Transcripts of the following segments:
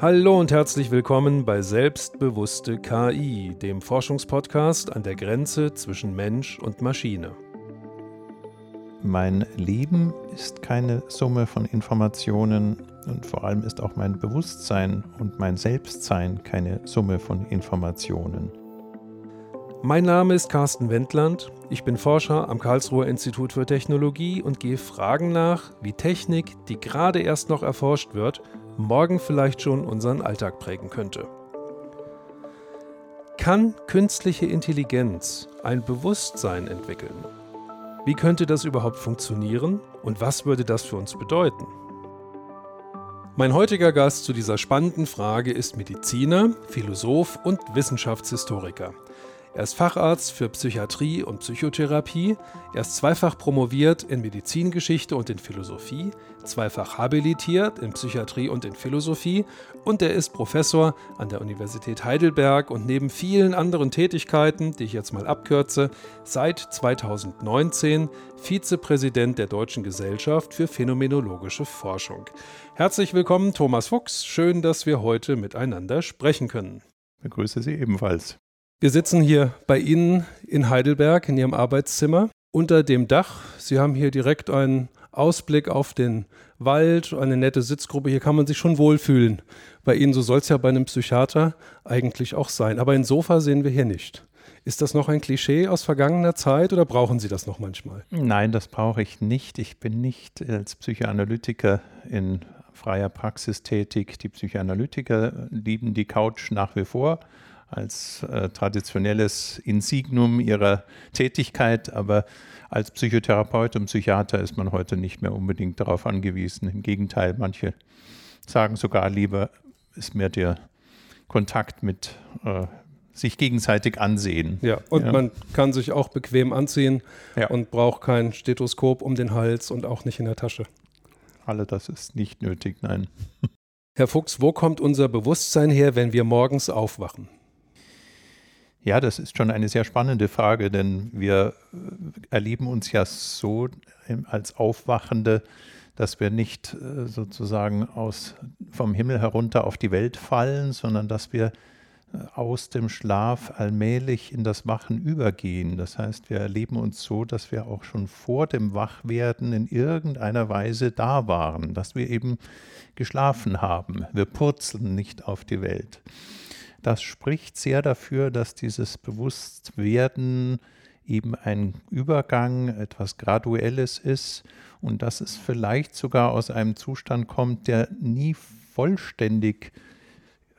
Hallo und herzlich willkommen bei Selbstbewusste KI, dem Forschungspodcast an der Grenze zwischen Mensch und Maschine. Mein Leben ist keine Summe von Informationen und vor allem ist auch mein Bewusstsein und mein Selbstsein keine Summe von Informationen. Mein Name ist Carsten Wendland. Ich bin Forscher am Karlsruher Institut für Technologie und gehe Fragen nach, wie Technik, die gerade erst noch erforscht wird, morgen vielleicht schon unseren Alltag prägen könnte. Kann künstliche Intelligenz ein Bewusstsein entwickeln? Wie könnte das überhaupt funktionieren und was würde das für uns bedeuten? Mein heutiger Gast zu dieser spannenden Frage ist Mediziner, Philosoph und Wissenschaftshistoriker. Er ist Facharzt für Psychiatrie und Psychotherapie. Er ist zweifach promoviert in Medizingeschichte und in Philosophie, zweifach habilitiert in Psychiatrie und in Philosophie und er ist Professor an der Universität Heidelberg und neben vielen anderen Tätigkeiten, die ich jetzt mal abkürze, seit 2019 Vizepräsident der Deutschen Gesellschaft für Phänomenologische Forschung. Herzlich willkommen, Thomas Fuchs. Schön, dass wir heute miteinander sprechen können. Ich begrüße Sie ebenfalls. Wir sitzen hier bei Ihnen in Heidelberg in Ihrem Arbeitszimmer unter dem Dach. Sie haben hier direkt einen Ausblick auf den Wald, eine nette Sitzgruppe. Hier kann man sich schon wohlfühlen. Bei Ihnen, so soll es ja bei einem Psychiater eigentlich auch sein. Aber ein Sofa sehen wir hier nicht. Ist das noch ein Klischee aus vergangener Zeit oder brauchen Sie das noch manchmal? Nein, das brauche ich nicht. Ich bin nicht als Psychoanalytiker in freier Praxis tätig. Die Psychoanalytiker lieben die Couch nach wie vor als äh, traditionelles Insignum ihrer Tätigkeit, aber als Psychotherapeut und Psychiater ist man heute nicht mehr unbedingt darauf angewiesen. Im Gegenteil, manche sagen sogar lieber, ist mir der Kontakt mit äh, sich gegenseitig ansehen. Ja, und ja. man kann sich auch bequem anziehen ja. und braucht kein Stethoskop um den Hals und auch nicht in der Tasche. Alle das ist nicht nötig, nein. Herr Fuchs, wo kommt unser Bewusstsein her, wenn wir morgens aufwachen? Ja, das ist schon eine sehr spannende Frage, denn wir äh, erleben uns ja so als Aufwachende, dass wir nicht äh, sozusagen aus, vom Himmel herunter auf die Welt fallen, sondern dass wir äh, aus dem Schlaf allmählich in das Wachen übergehen. Das heißt, wir erleben uns so, dass wir auch schon vor dem Wachwerden in irgendeiner Weise da waren, dass wir eben geschlafen haben. Wir purzeln nicht auf die Welt. Das spricht sehr dafür, dass dieses Bewusstwerden eben ein Übergang, etwas Graduelles ist und dass es vielleicht sogar aus einem Zustand kommt, der nie vollständig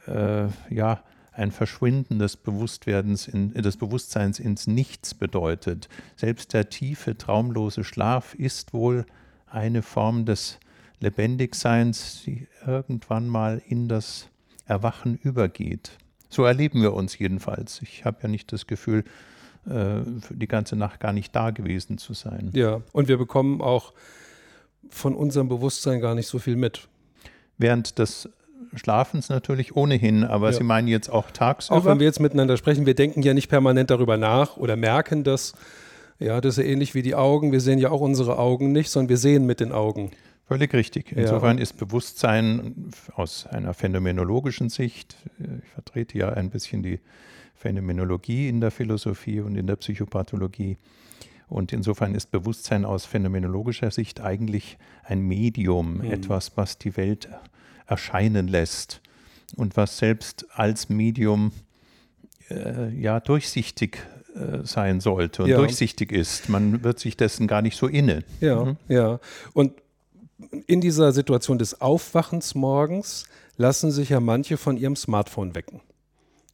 äh, ja, ein Verschwinden des Bewusstwerdens, in, des Bewusstseins ins Nichts bedeutet. Selbst der tiefe, traumlose Schlaf ist wohl eine Form des Lebendigseins, die irgendwann mal in das Erwachen übergeht. So erleben wir uns jedenfalls. Ich habe ja nicht das Gefühl, äh, die ganze Nacht gar nicht da gewesen zu sein. Ja, und wir bekommen auch von unserem Bewusstsein gar nicht so viel mit. Während des Schlafens natürlich ohnehin, aber ja. Sie meinen jetzt auch tagsüber? Auch wenn wir jetzt miteinander sprechen, wir denken ja nicht permanent darüber nach oder merken das. Ja, das ist ja ähnlich wie die Augen. Wir sehen ja auch unsere Augen nicht, sondern wir sehen mit den Augen. Völlig richtig. Insofern ja. ist Bewusstsein aus einer phänomenologischen Sicht, ich vertrete ja ein bisschen die Phänomenologie in der Philosophie und in der Psychopathologie. Und insofern ist Bewusstsein aus phänomenologischer Sicht eigentlich ein Medium, mhm. etwas, was die Welt erscheinen lässt und was selbst als Medium äh, ja durchsichtig äh, sein sollte und ja. durchsichtig ist. Man wird sich dessen gar nicht so inne. Ja, mhm. ja. Und in dieser Situation des Aufwachens morgens lassen sich ja manche von ihrem Smartphone wecken.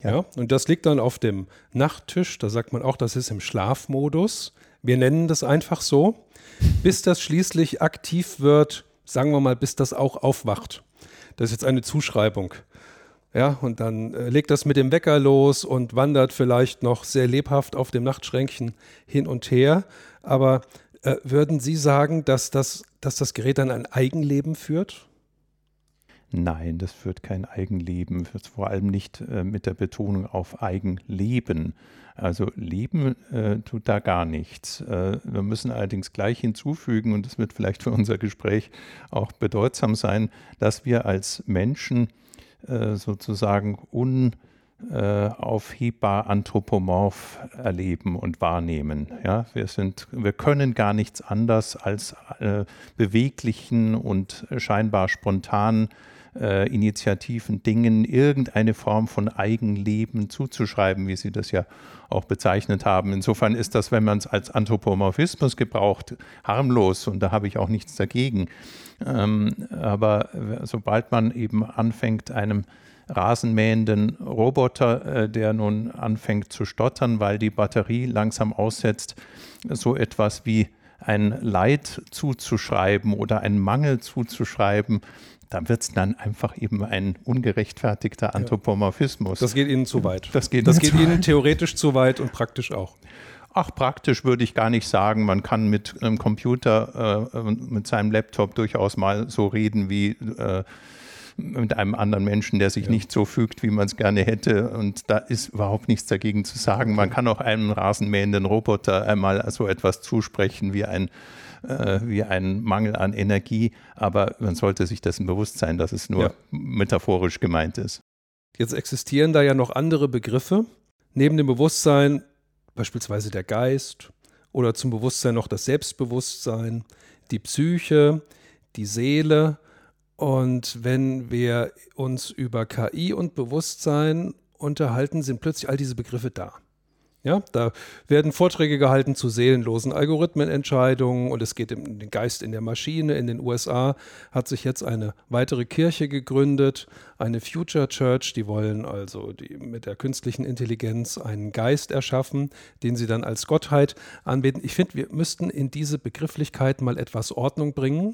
Ja. ja. und das liegt dann auf dem Nachttisch. Da sagt man auch, das ist im Schlafmodus. Wir nennen das einfach so, bis das schließlich aktiv wird, sagen wir mal, bis das auch aufwacht. Das ist jetzt eine Zuschreibung. Ja, und dann äh, legt das mit dem Wecker los und wandert vielleicht noch sehr lebhaft auf dem Nachtschränkchen hin und her. Aber äh, würden Sie sagen, dass das, dass das Gerät dann ein Eigenleben führt? Nein, das führt kein Eigenleben, vor allem nicht äh, mit der Betonung auf Eigenleben. Also Leben äh, tut da gar nichts. Äh, wir müssen allerdings gleich hinzufügen, und das wird vielleicht für unser Gespräch auch bedeutsam sein, dass wir als Menschen äh, sozusagen unaufhebbar anthropomorph erleben und wahrnehmen. Ja, wir sind, wir können gar nichts anders als äh, beweglichen und scheinbar spontanen äh, Initiativen, Dingen irgendeine Form von Eigenleben zuzuschreiben, wie Sie das ja auch bezeichnet haben. Insofern ist das, wenn man es als Anthropomorphismus gebraucht, harmlos und da habe ich auch nichts dagegen. Ähm, aber sobald man eben anfängt, einem rasenmähenden Roboter, äh, der nun anfängt zu stottern, weil die Batterie langsam aussetzt, so etwas wie ein Leid zuzuschreiben oder einen Mangel zuzuschreiben, dann wird es dann einfach eben ein ungerechtfertigter Anthropomorphismus. Das geht Ihnen zu weit. Das geht, das geht Ihnen theoretisch zu weit und praktisch auch. Ach, praktisch würde ich gar nicht sagen. Man kann mit einem Computer, äh, mit seinem Laptop durchaus mal so reden wie äh, mit einem anderen Menschen, der sich ja. nicht so fügt, wie man es gerne hätte. Und da ist überhaupt nichts dagegen zu sagen. Man kann auch einem rasenmähenden Roboter einmal so etwas zusprechen wie ein äh, wie ein Mangel an Energie, aber man sollte sich dessen bewusst sein, dass es nur ja. metaphorisch gemeint ist. Jetzt existieren da ja noch andere Begriffe. Neben dem Bewusstsein beispielsweise der Geist oder zum Bewusstsein noch das Selbstbewusstsein, die Psyche, die Seele. Und wenn wir uns über KI und Bewusstsein unterhalten, sind plötzlich all diese Begriffe da. Ja, da werden Vorträge gehalten zu seelenlosen Algorithmenentscheidungen und es geht um den Geist in der Maschine. In den USA hat sich jetzt eine weitere Kirche gegründet, eine Future Church. Die wollen also die, mit der künstlichen Intelligenz einen Geist erschaffen, den sie dann als Gottheit anbeten. Ich finde, wir müssten in diese Begrifflichkeit mal etwas Ordnung bringen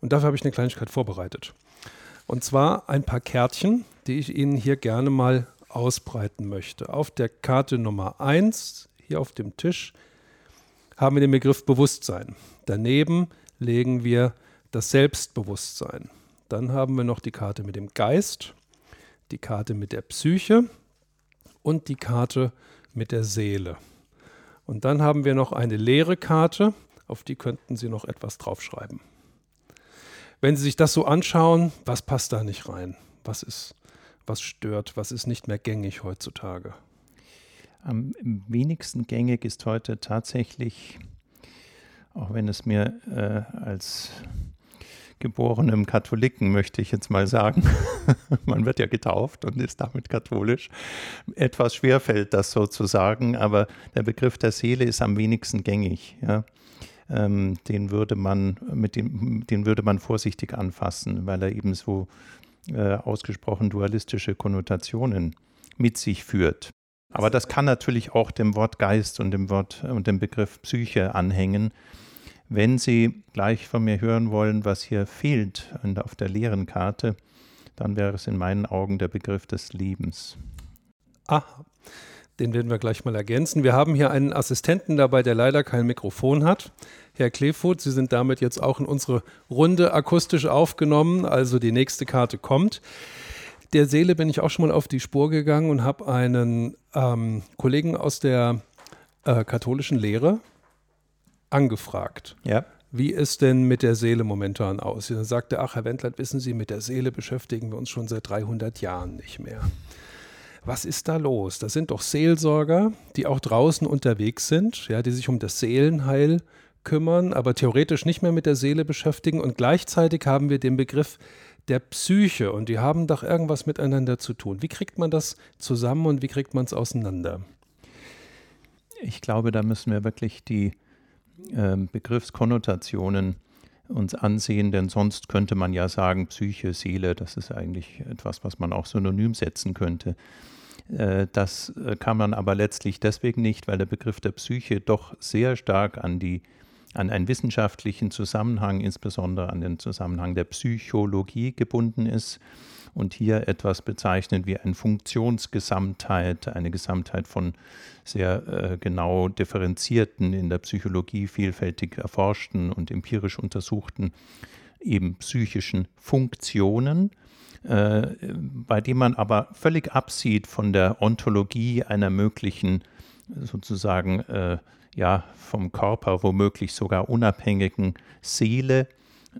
und dafür habe ich eine Kleinigkeit vorbereitet. Und zwar ein paar Kärtchen, die ich Ihnen hier gerne mal ausbreiten möchte. Auf der Karte Nummer 1, hier auf dem Tisch, haben wir den Begriff Bewusstsein. Daneben legen wir das Selbstbewusstsein. Dann haben wir noch die Karte mit dem Geist, die Karte mit der Psyche und die Karte mit der Seele. Und dann haben wir noch eine leere Karte, auf die könnten Sie noch etwas draufschreiben. Wenn Sie sich das so anschauen, was passt da nicht rein? Was ist was stört? Was ist nicht mehr gängig heutzutage? Am wenigsten gängig ist heute tatsächlich, auch wenn es mir äh, als geborenem Katholiken, möchte ich jetzt mal sagen, man wird ja getauft und ist damit katholisch, etwas schwerfällt, das so zu sagen, aber der Begriff der Seele ist am wenigsten gängig. Ja. Ähm, den würde man mit dem, den würde man vorsichtig anfassen, weil er eben so äh, ausgesprochen dualistische Konnotationen mit sich führt. Aber das kann natürlich auch dem Wort Geist und dem Wort und dem Begriff Psyche anhängen. Wenn Sie gleich von mir hören wollen, was hier fehlt auf der leeren Karte, dann wäre es in meinen Augen der Begriff des Lebens. Ah, den werden wir gleich mal ergänzen. Wir haben hier einen Assistenten dabei, der leider kein Mikrofon hat. Herr Kleefoth, Sie sind damit jetzt auch in unsere Runde akustisch aufgenommen, also die nächste Karte kommt. Der Seele bin ich auch schon mal auf die Spur gegangen und habe einen ähm, Kollegen aus der äh, katholischen Lehre angefragt. Ja. Wie ist denn mit der Seele momentan aus? Er sagte, ach, Herr Wendland, wissen Sie, mit der Seele beschäftigen wir uns schon seit 300 Jahren nicht mehr was ist da los? Das sind doch Seelsorger, die auch draußen unterwegs sind, ja, die sich um das Seelenheil kümmern, aber theoretisch nicht mehr mit der Seele beschäftigen. Und gleichzeitig haben wir den Begriff der Psyche und die haben doch irgendwas miteinander zu tun. Wie kriegt man das zusammen und wie kriegt man es auseinander? Ich glaube, da müssen wir wirklich die äh, Begriffskonnotationen uns ansehen, denn sonst könnte man ja sagen, Psyche, Seele, das ist eigentlich etwas, was man auch synonym setzen könnte. Äh, das äh, kann man aber letztlich deswegen nicht, weil der Begriff der Psyche doch sehr stark an die an einen wissenschaftlichen Zusammenhang, insbesondere an den Zusammenhang der Psychologie gebunden ist und hier etwas bezeichnet wie eine Funktionsgesamtheit, eine Gesamtheit von sehr äh, genau differenzierten, in der Psychologie vielfältig erforschten und empirisch untersuchten eben psychischen Funktionen äh, bei dem man aber völlig absieht von der Ontologie einer möglichen sozusagen äh, ja vom Körper womöglich sogar unabhängigen Seele,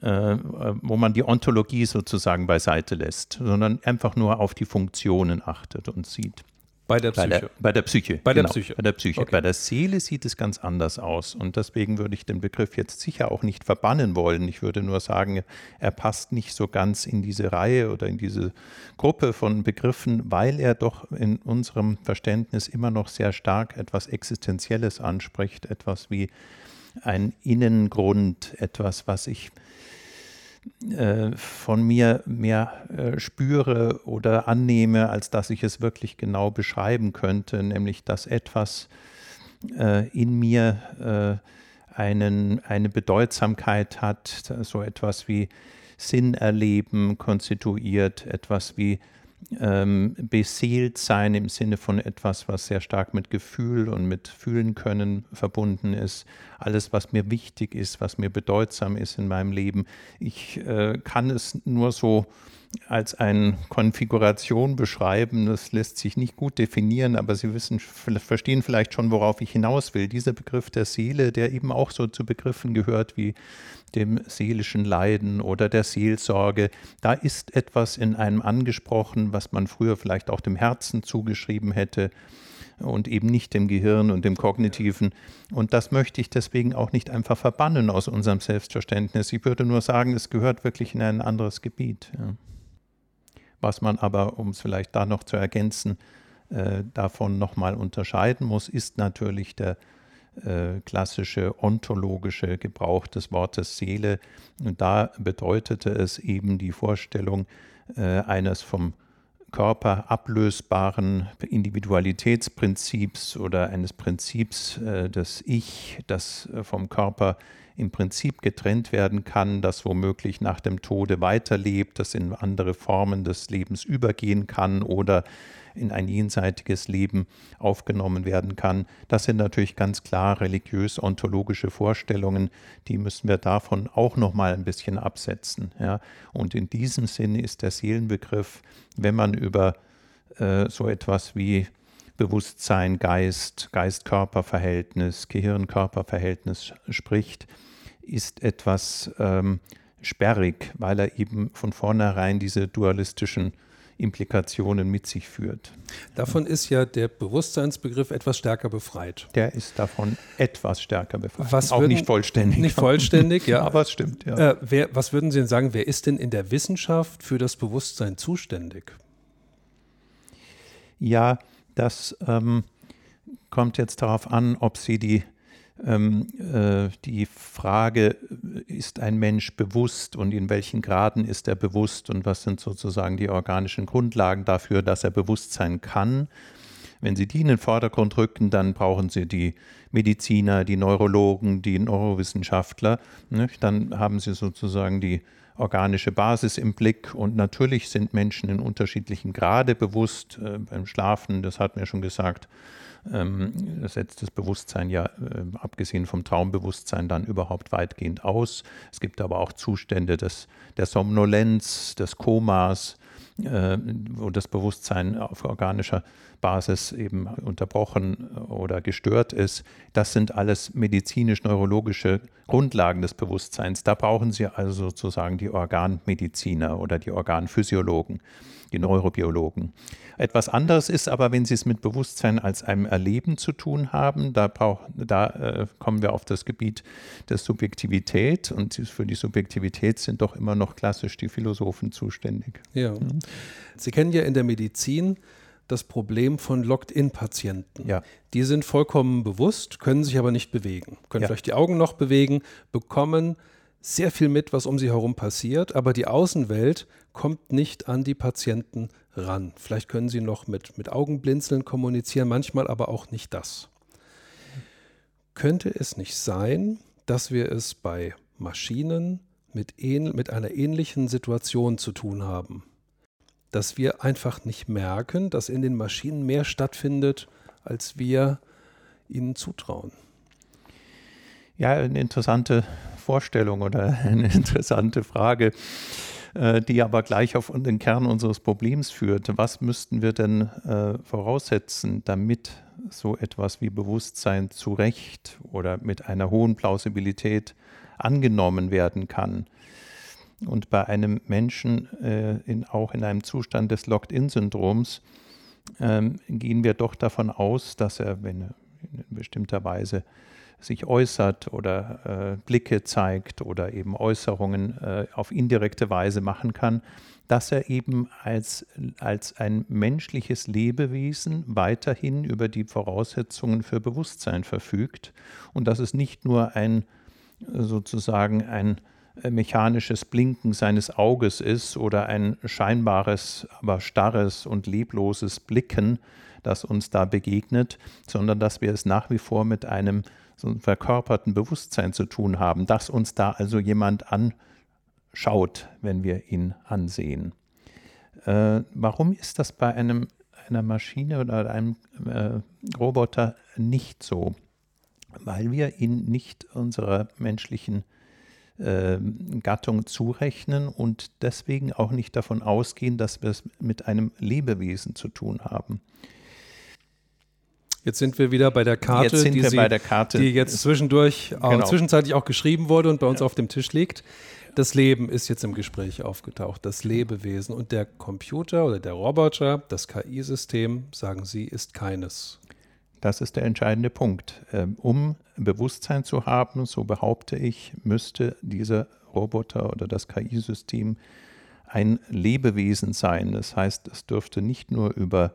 äh, wo man die Ontologie sozusagen beiseite lässt, sondern einfach nur auf die Funktionen achtet und sieht. Bei der Psyche. Bei der, bei der Psyche. Bei genau, der Psyche. Bei der Psyche. Okay. Bei der Seele sieht es ganz anders aus. Und deswegen würde ich den Begriff jetzt sicher auch nicht verbannen wollen. Ich würde nur sagen, er passt nicht so ganz in diese Reihe oder in diese Gruppe von Begriffen, weil er doch in unserem Verständnis immer noch sehr stark etwas Existenzielles anspricht, etwas wie ein Innengrund, etwas, was ich äh, von mir mehr äh, spüre oder annehme, als dass ich es wirklich genau beschreiben könnte, nämlich dass etwas äh, in mir einen, eine Bedeutsamkeit hat, so etwas wie Sinn erleben konstituiert, etwas wie ähm, beseelt sein im Sinne von etwas, was sehr stark mit Gefühl und mit Fühlen können verbunden ist. Alles, was mir wichtig ist, was mir bedeutsam ist in meinem Leben. Ich äh, kann es nur so als eine Konfiguration beschreiben. Das lässt sich nicht gut definieren, aber Sie wissen, verstehen vielleicht schon, worauf ich hinaus will. Dieser Begriff der Seele, der eben auch so zu Begriffen gehört wie dem seelischen Leiden oder der Seelsorge, da ist etwas in einem angesprochen, was man früher vielleicht auch dem Herzen zugeschrieben hätte und eben nicht dem Gehirn und dem Kognitiven. Und das möchte ich deswegen auch nicht einfach verbannen aus unserem Selbstverständnis. Ich würde nur sagen, es gehört wirklich in ein anderes Gebiet. Ja. Was man aber, um es vielleicht da noch zu ergänzen, äh, davon nochmal unterscheiden muss, ist natürlich der äh, klassische ontologische Gebrauch des Wortes Seele. Und da bedeutete es eben die Vorstellung äh, eines vom Körper ablösbaren Individualitätsprinzips oder eines Prinzips äh, des Ich, das vom Körper im Prinzip getrennt werden kann, das womöglich nach dem Tode weiterlebt, das in andere Formen des Lebens übergehen kann oder in ein jenseitiges Leben aufgenommen werden kann. Das sind natürlich ganz klar religiös-ontologische Vorstellungen, die müssen wir davon auch noch mal ein bisschen absetzen. Ja. Und in diesem Sinne ist der Seelenbegriff, wenn man über äh, so etwas wie Bewusstsein, Geist, Geist-Körper-Verhältnis, Gehirn-Körper-Verhältnis spricht, ist etwas ähm, sperrig, weil er eben von vornherein diese dualistischen Implikationen mit sich führt. Davon ist ja der Bewusstseinsbegriff etwas stärker befreit. Der ist davon etwas stärker befreit. Was Auch würden, nicht vollständig. Nicht vollständig, ja. Aber es stimmt, ja. Äh, wer, was würden Sie denn sagen, wer ist denn in der Wissenschaft für das Bewusstsein zuständig? Ja, das ähm, kommt jetzt darauf an, ob Sie die ähm, äh, die Frage, ist ein Mensch bewusst und in welchen Graden ist er bewusst und was sind sozusagen die organischen Grundlagen dafür, dass er bewusst sein kann. Wenn Sie die in den Vordergrund rücken, dann brauchen Sie die Mediziner, die Neurologen, die Neurowissenschaftler. Nicht? Dann haben Sie sozusagen die organische Basis im Blick. Und natürlich sind Menschen in unterschiedlichen Grade bewusst. Äh, beim Schlafen, das hat mir schon gesagt, ähm, setzt das Bewusstsein ja, äh, abgesehen vom Traumbewusstsein, dann überhaupt weitgehend aus. Es gibt aber auch Zustände des, der Somnolenz, des Komas, äh, wo das Bewusstsein auf organischer Basis eben unterbrochen oder gestört ist. Das sind alles medizinisch-neurologische Grundlagen des Bewusstseins. Da brauchen Sie also sozusagen die Organmediziner oder die Organphysiologen, die Neurobiologen. Etwas anderes ist aber, wenn Sie es mit Bewusstsein als einem Erleben zu tun haben, da, brauch, da äh, kommen wir auf das Gebiet der Subjektivität und für die Subjektivität sind doch immer noch klassisch die Philosophen zuständig. Ja. Mhm. Sie kennen ja in der Medizin das Problem von Locked-in-Patienten. Ja. Die sind vollkommen bewusst, können sich aber nicht bewegen, können ja. vielleicht die Augen noch bewegen, bekommen sehr viel mit, was um sie herum passiert, aber die Außenwelt kommt nicht an die Patienten ran. Vielleicht können sie noch mit, mit Augenblinzeln kommunizieren, manchmal aber auch nicht das. Könnte es nicht sein, dass wir es bei Maschinen mit, mit einer ähnlichen Situation zu tun haben? Dass wir einfach nicht merken, dass in den Maschinen mehr stattfindet, als wir ihnen zutrauen. Ja, eine interessante Vorstellung oder eine interessante Frage. Äh, die aber gleich auf den Kern unseres Problems führt. Was müssten wir denn äh, voraussetzen, damit so etwas wie Bewusstsein zu Recht oder mit einer hohen Plausibilität angenommen werden kann? Und bei einem Menschen äh, in, auch in einem Zustand des Locked-in-Syndroms ähm, gehen wir doch davon aus, dass er, wenn er in bestimmter Weise sich äußert oder äh, Blicke zeigt oder eben Äußerungen äh, auf indirekte Weise machen kann, dass er eben als, als ein menschliches Lebewesen weiterhin über die Voraussetzungen für Bewusstsein verfügt. Und dass es nicht nur ein sozusagen ein mechanisches Blinken seines Auges ist oder ein scheinbares, aber starres und lebloses Blicken, das uns da begegnet, sondern dass wir es nach wie vor mit einem so verkörperten Bewusstsein zu tun haben, dass uns da also jemand anschaut, wenn wir ihn ansehen. Äh, warum ist das bei einem, einer Maschine oder einem äh, Roboter nicht so? Weil wir ihn nicht unserer menschlichen äh, Gattung zurechnen und deswegen auch nicht davon ausgehen, dass wir es mit einem Lebewesen zu tun haben. Jetzt sind wir wieder bei der Karte, die, Sie, der Karte. die, jetzt zwischendurch, genau. zwischenzeitlich auch geschrieben wurde und bei uns ja. auf dem Tisch liegt. Das Leben ist jetzt im Gespräch aufgetaucht, das Lebewesen. Und der Computer oder der Roboter, das KI-System, sagen Sie, ist keines. Das ist der entscheidende Punkt. Ähm, um Bewusstsein zu haben, so behaupte ich, müsste dieser Roboter oder das KI-System ein Lebewesen sein. Das heißt, es dürfte nicht nur über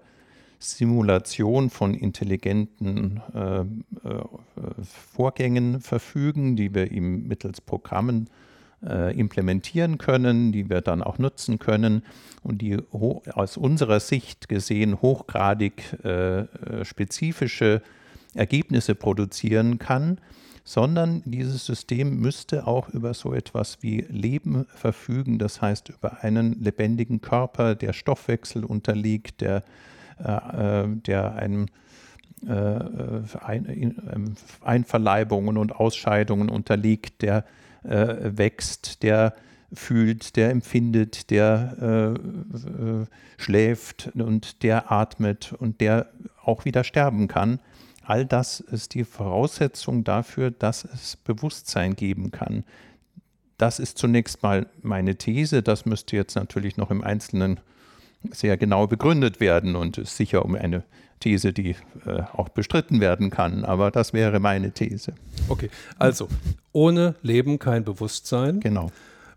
Simulation von intelligenten äh, äh, Vorgängen verfügen, die wir ihm mittels Programmen äh, implementieren können, die wir dann auch nutzen können und die aus unserer Sicht gesehen hochgradig äh, äh, spezifische Ergebnisse produzieren kann, sondern dieses System müsste auch über so etwas wie Leben verfügen, das heißt über einen lebendigen Körper, der Stoffwechsel unterliegt, der äh, äh, der einem äh, Einverleibungen und Ausscheidungen unterliegt, der wächst, der fühlt, der empfindet, der äh, schläft und der atmet und der auch wieder sterben kann. All das ist die Voraussetzung dafür, dass es Bewusstsein geben kann. Das ist zunächst mal meine These. Das müsste jetzt natürlich noch im Einzelnen sehr genau begründet werden und ist sicher um eine These, die äh, auch bestritten werden kann. Aber das wäre meine These. Okay, also ohne Leben kein Bewusstsein. Genau.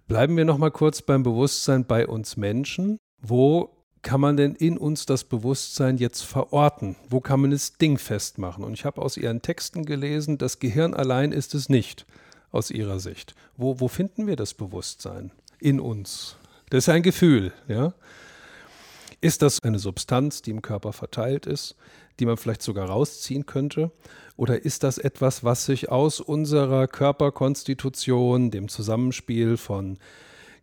Bleiben wir noch mal kurz beim Bewusstsein bei uns Menschen. Wo kann man denn in uns das Bewusstsein jetzt verorten? Wo kann man es dingfest machen? Und ich habe aus Ihren Texten gelesen, das Gehirn allein ist es nicht, aus Ihrer Sicht. Wo, wo finden wir das Bewusstsein in uns? Das ist ein Gefühl, ja. Ist das eine Substanz, die im Körper verteilt ist, die man vielleicht sogar rausziehen könnte? Oder ist das etwas, was sich aus unserer Körperkonstitution, dem Zusammenspiel von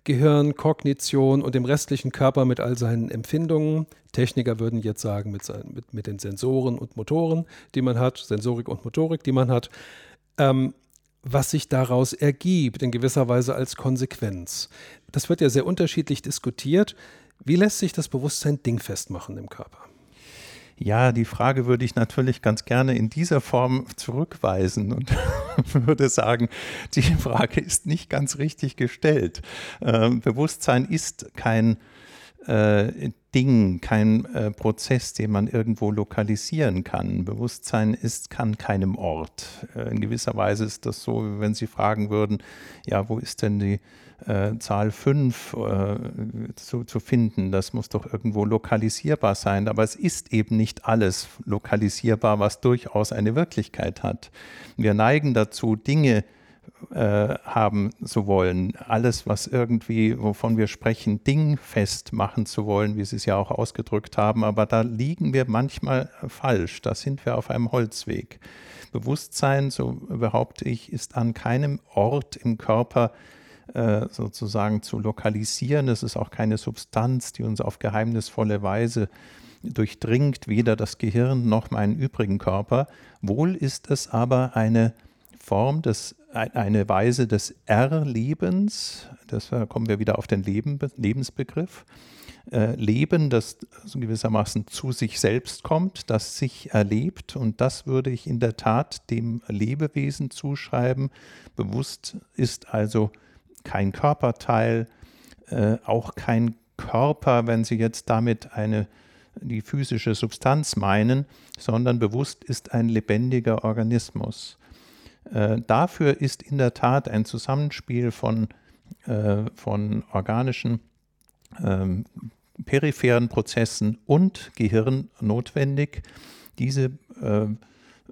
Gehirn, Kognition und dem restlichen Körper mit all seinen Empfindungen, Techniker würden jetzt sagen, mit, seinen, mit, mit den Sensoren und Motoren, die man hat, Sensorik und Motorik, die man hat, ähm, was sich daraus ergibt, in gewisser Weise als Konsequenz. Das wird ja sehr unterschiedlich diskutiert. Wie lässt sich das Bewusstsein dingfest machen im Körper? Ja, die Frage würde ich natürlich ganz gerne in dieser Form zurückweisen und würde sagen, die Frage ist nicht ganz richtig gestellt. Ähm, Bewusstsein ist kein äh, Ding, kein äh, Prozess, den man irgendwo lokalisieren kann. Bewusstsein ist, kann keinem Ort. Äh, in gewisser Weise ist das so, wenn Sie fragen würden, ja, wo ist denn die äh, Zahl 5 äh, zu, zu finden? Das muss doch irgendwo lokalisierbar sein. Aber es ist eben nicht alles lokalisierbar, was durchaus eine Wirklichkeit hat. Wir neigen dazu, Dinge äh, haben zu wollen, alles, was irgendwie, wovon wir sprechen, dingfest machen zu wollen, wie Sie es ja auch ausgedrückt haben, aber da liegen wir manchmal falsch, da sind wir auf einem Holzweg. Bewusstsein, so behaupte ich, ist an keinem Ort im Körper äh, sozusagen zu lokalisieren. Es ist auch keine Substanz, die uns auf geheimnisvolle Weise durchdringt, weder das Gehirn noch meinen übrigen Körper. Wohl ist es aber eine Form des eine Weise des Erlebens, das kommen wir wieder auf den Leben, Lebensbegriff, äh, Leben, das gewissermaßen zu sich selbst kommt, das sich erlebt und das würde ich in der Tat dem Lebewesen zuschreiben. Bewusst ist also kein Körperteil, äh, auch kein Körper, wenn Sie jetzt damit eine die physische Substanz meinen, sondern bewusst ist ein lebendiger Organismus. Äh, dafür ist in der Tat ein Zusammenspiel von, äh, von organischen ähm, peripheren Prozessen und Gehirn notwendig. Diese, äh,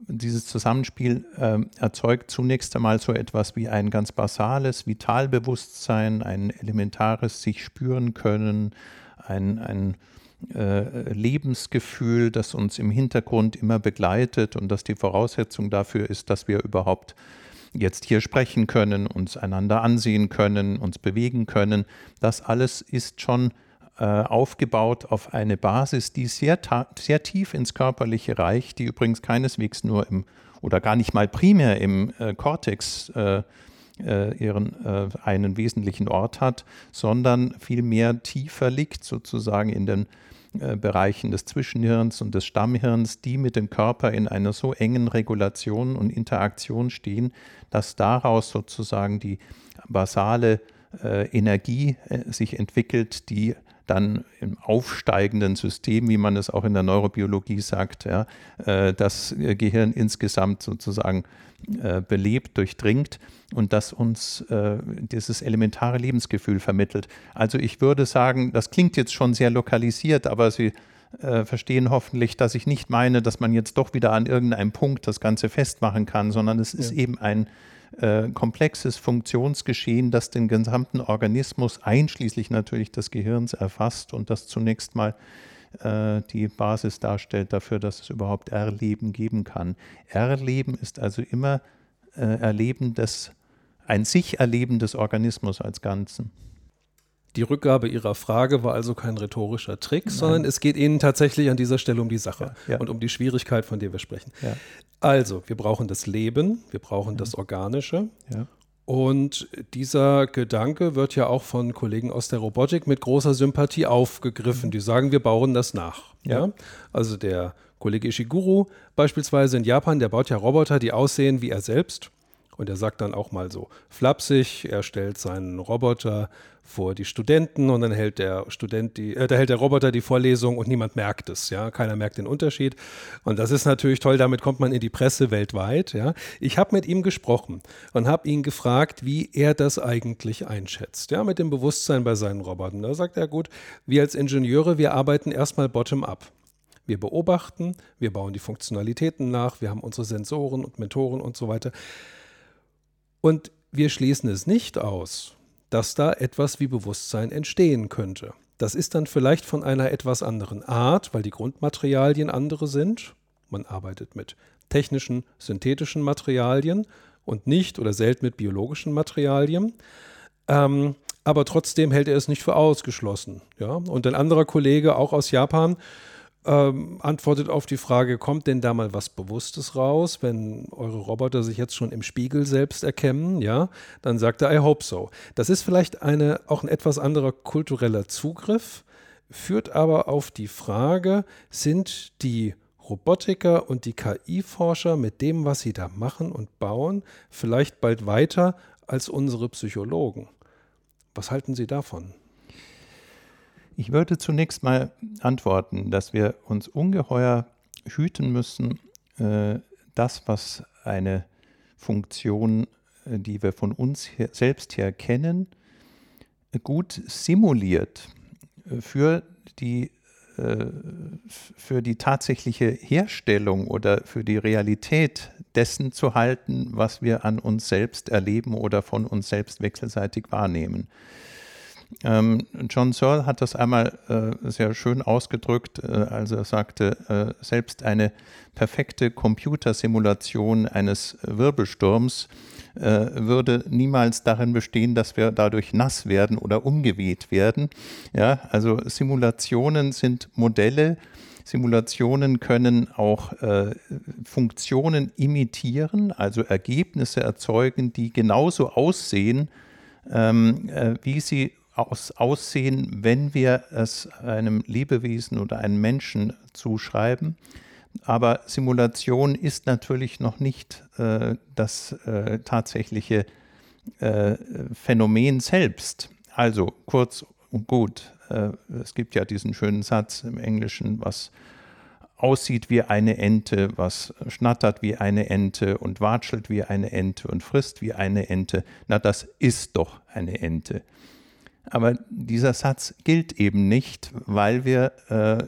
dieses Zusammenspiel äh, erzeugt zunächst einmal so etwas wie ein ganz basales Vitalbewusstsein, ein elementares sich spüren können, ein, ein äh, Lebensgefühl, das uns im Hintergrund immer begleitet und das die Voraussetzung dafür ist, dass wir überhaupt jetzt hier sprechen können, uns einander ansehen können, uns bewegen können. Das alles ist schon aufgebaut auf eine Basis, die sehr, sehr tief ins Körperliche reicht, die übrigens keineswegs nur im oder gar nicht mal primär im äh, Kortex äh, äh, ihren äh, einen wesentlichen Ort hat, sondern vielmehr tiefer liegt sozusagen in den äh, Bereichen des Zwischenhirns und des Stammhirns, die mit dem Körper in einer so engen Regulation und Interaktion stehen, dass daraus sozusagen die basale äh, Energie äh, sich entwickelt, die dann im aufsteigenden System, wie man es auch in der Neurobiologie sagt, ja, äh, das Gehirn insgesamt sozusagen äh, belebt, durchdringt und das uns äh, dieses elementare Lebensgefühl vermittelt. Also ich würde sagen, das klingt jetzt schon sehr lokalisiert, aber Sie verstehen hoffentlich, dass ich nicht meine, dass man jetzt doch wieder an irgendeinem Punkt das Ganze festmachen kann, sondern es ist eben ein äh, komplexes Funktionsgeschehen, das den gesamten Organismus einschließlich natürlich des Gehirns erfasst und das zunächst mal äh, die Basis darstellt dafür, dass es überhaupt Erleben geben kann. Erleben ist also immer äh, Erleben des, ein sich Erleben des Organismus als Ganzen. Die Rückgabe Ihrer Frage war also kein rhetorischer Trick, Nein. sondern es geht Ihnen tatsächlich an dieser Stelle um die Sache ja, ja. und um die Schwierigkeit, von der wir sprechen. Ja. Also, wir brauchen das Leben, wir brauchen das Organische. Und dieser Gedanke wird ja auch von Kollegen aus der Robotik mit großer Sympathie aufgegriffen. Die sagen, wir bauen das nach. Ja. Also der Kollege Ishiguro beispielsweise in Japan, der baut ja Roboter, die aussehen wie er selbst. Und er sagt dann auch mal so flapsig, er stellt seinen Roboter vor die Studenten und dann hält der Student die, äh, da hält der Roboter die Vorlesung und niemand merkt es, ja, keiner merkt den Unterschied. Und das ist natürlich toll, damit kommt man in die Presse weltweit, ja. Ich habe mit ihm gesprochen und habe ihn gefragt, wie er das eigentlich einschätzt, ja, mit dem Bewusstsein bei seinen Robotern. Da sagt er gut, wir als Ingenieure, wir arbeiten erstmal bottom up. Wir beobachten, wir bauen die Funktionalitäten nach, wir haben unsere Sensoren und Mentoren und so weiter. Und wir schließen es nicht aus, dass da etwas wie Bewusstsein entstehen könnte. Das ist dann vielleicht von einer etwas anderen Art, weil die Grundmaterialien andere sind. Man arbeitet mit technischen, synthetischen Materialien und nicht oder selten mit biologischen Materialien. Ähm, aber trotzdem hält er es nicht für ausgeschlossen. Ja? Und ein anderer Kollege, auch aus Japan, ähm, antwortet auf die Frage, kommt denn da mal was Bewusstes raus, wenn eure Roboter sich jetzt schon im Spiegel selbst erkennen, ja, dann sagt er, I hope so. Das ist vielleicht eine, auch ein etwas anderer kultureller Zugriff, führt aber auf die Frage, sind die Robotiker und die KI-Forscher mit dem, was sie da machen und bauen, vielleicht bald weiter als unsere Psychologen? Was halten Sie davon? Ich würde zunächst mal antworten, dass wir uns ungeheuer hüten müssen, äh, das, was eine Funktion, äh, die wir von uns her, selbst her kennen, gut simuliert äh, für die, für die tatsächliche Herstellung oder für die Realität dessen zu halten, was wir an uns selbst erleben oder von uns selbst wechselseitig wahrnehmen. Ähm, John Searle hat das einmal äh, sehr schön ausgedrückt, äh, als er sagte, äh, selbst eine perfekte Computersimulation eines Wirbelsturms äh, würde niemals darin bestehen, dass wir dadurch nass werden oder umgeweht werden. Ja, also Simulationen sind Modelle, Simulationen können auch äh, Funktionen imitieren, also Ergebnisse erzeugen, die genauso aussehen, ähm, äh, wie sie aus, aussehen, wenn wir es einem Lebewesen oder einem Menschen zuschreiben. Aber Simulation ist natürlich noch nicht äh, das äh, tatsächliche äh, Phänomen selbst. Also kurz und gut, äh, es gibt ja diesen schönen Satz im Englischen, was aussieht wie eine Ente, was schnattert wie eine Ente und watschelt wie eine Ente und frisst wie eine Ente. Na, das ist doch eine Ente. Aber dieser Satz gilt eben nicht, weil wir äh,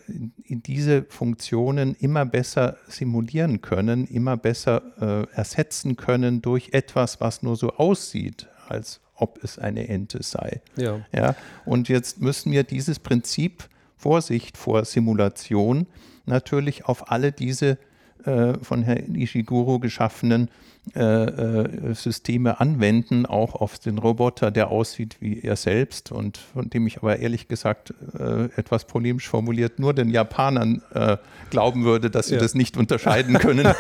diese Funktionen immer besser simulieren können, immer besser äh, ersetzen können durch etwas, was nur so aussieht, als ob es eine Ente sei. Ja. Ja, und jetzt müssen wir dieses Prinzip Vorsicht vor Simulation natürlich auf alle diese äh, von Herrn Ishiguro geschaffenen äh, äh, Systeme anwenden, auch auf den Roboter, der aussieht wie er selbst und von dem ich aber ehrlich gesagt äh, etwas polemisch formuliert nur den Japanern äh, glauben würde, dass sie ja. das nicht unterscheiden können.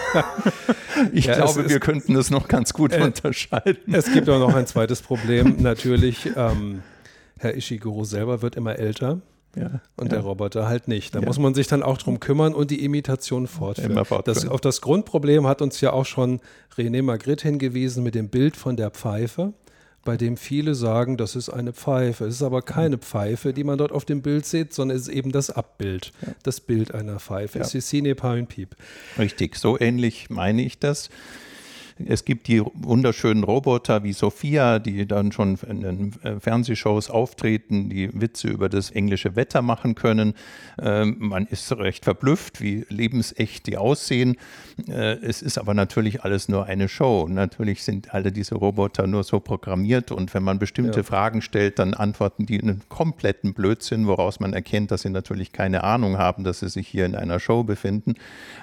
ich ja, glaube, wir könnten das noch ganz gut unterscheiden. Es gibt auch noch ein zweites Problem. Natürlich, ähm, Herr Ishiguro selber wird immer älter. Ja, und ja. der Roboter halt nicht. Da ja. muss man sich dann auch drum kümmern und die Imitation fortführen. Immer fortführen. Das, auf das Grundproblem hat uns ja auch schon René Magritte hingewiesen mit dem Bild von der Pfeife, bei dem viele sagen, das ist eine Pfeife. Es ist aber keine Pfeife, die man dort auf dem Bild sieht, sondern es ist eben das Abbild, das Bild einer Pfeife. Ja. Es ist Cine Piep. Richtig, so ähnlich meine ich das. Es gibt die wunderschönen Roboter wie Sophia, die dann schon in den äh, Fernsehshows auftreten, die Witze über das englische Wetter machen können. Ähm, man ist recht verblüfft, wie lebensecht die aussehen. Äh, es ist aber natürlich alles nur eine Show. Natürlich sind alle diese Roboter nur so programmiert und wenn man bestimmte ja. Fragen stellt, dann antworten die in einen kompletten Blödsinn, woraus man erkennt, dass sie natürlich keine Ahnung haben, dass sie sich hier in einer Show befinden.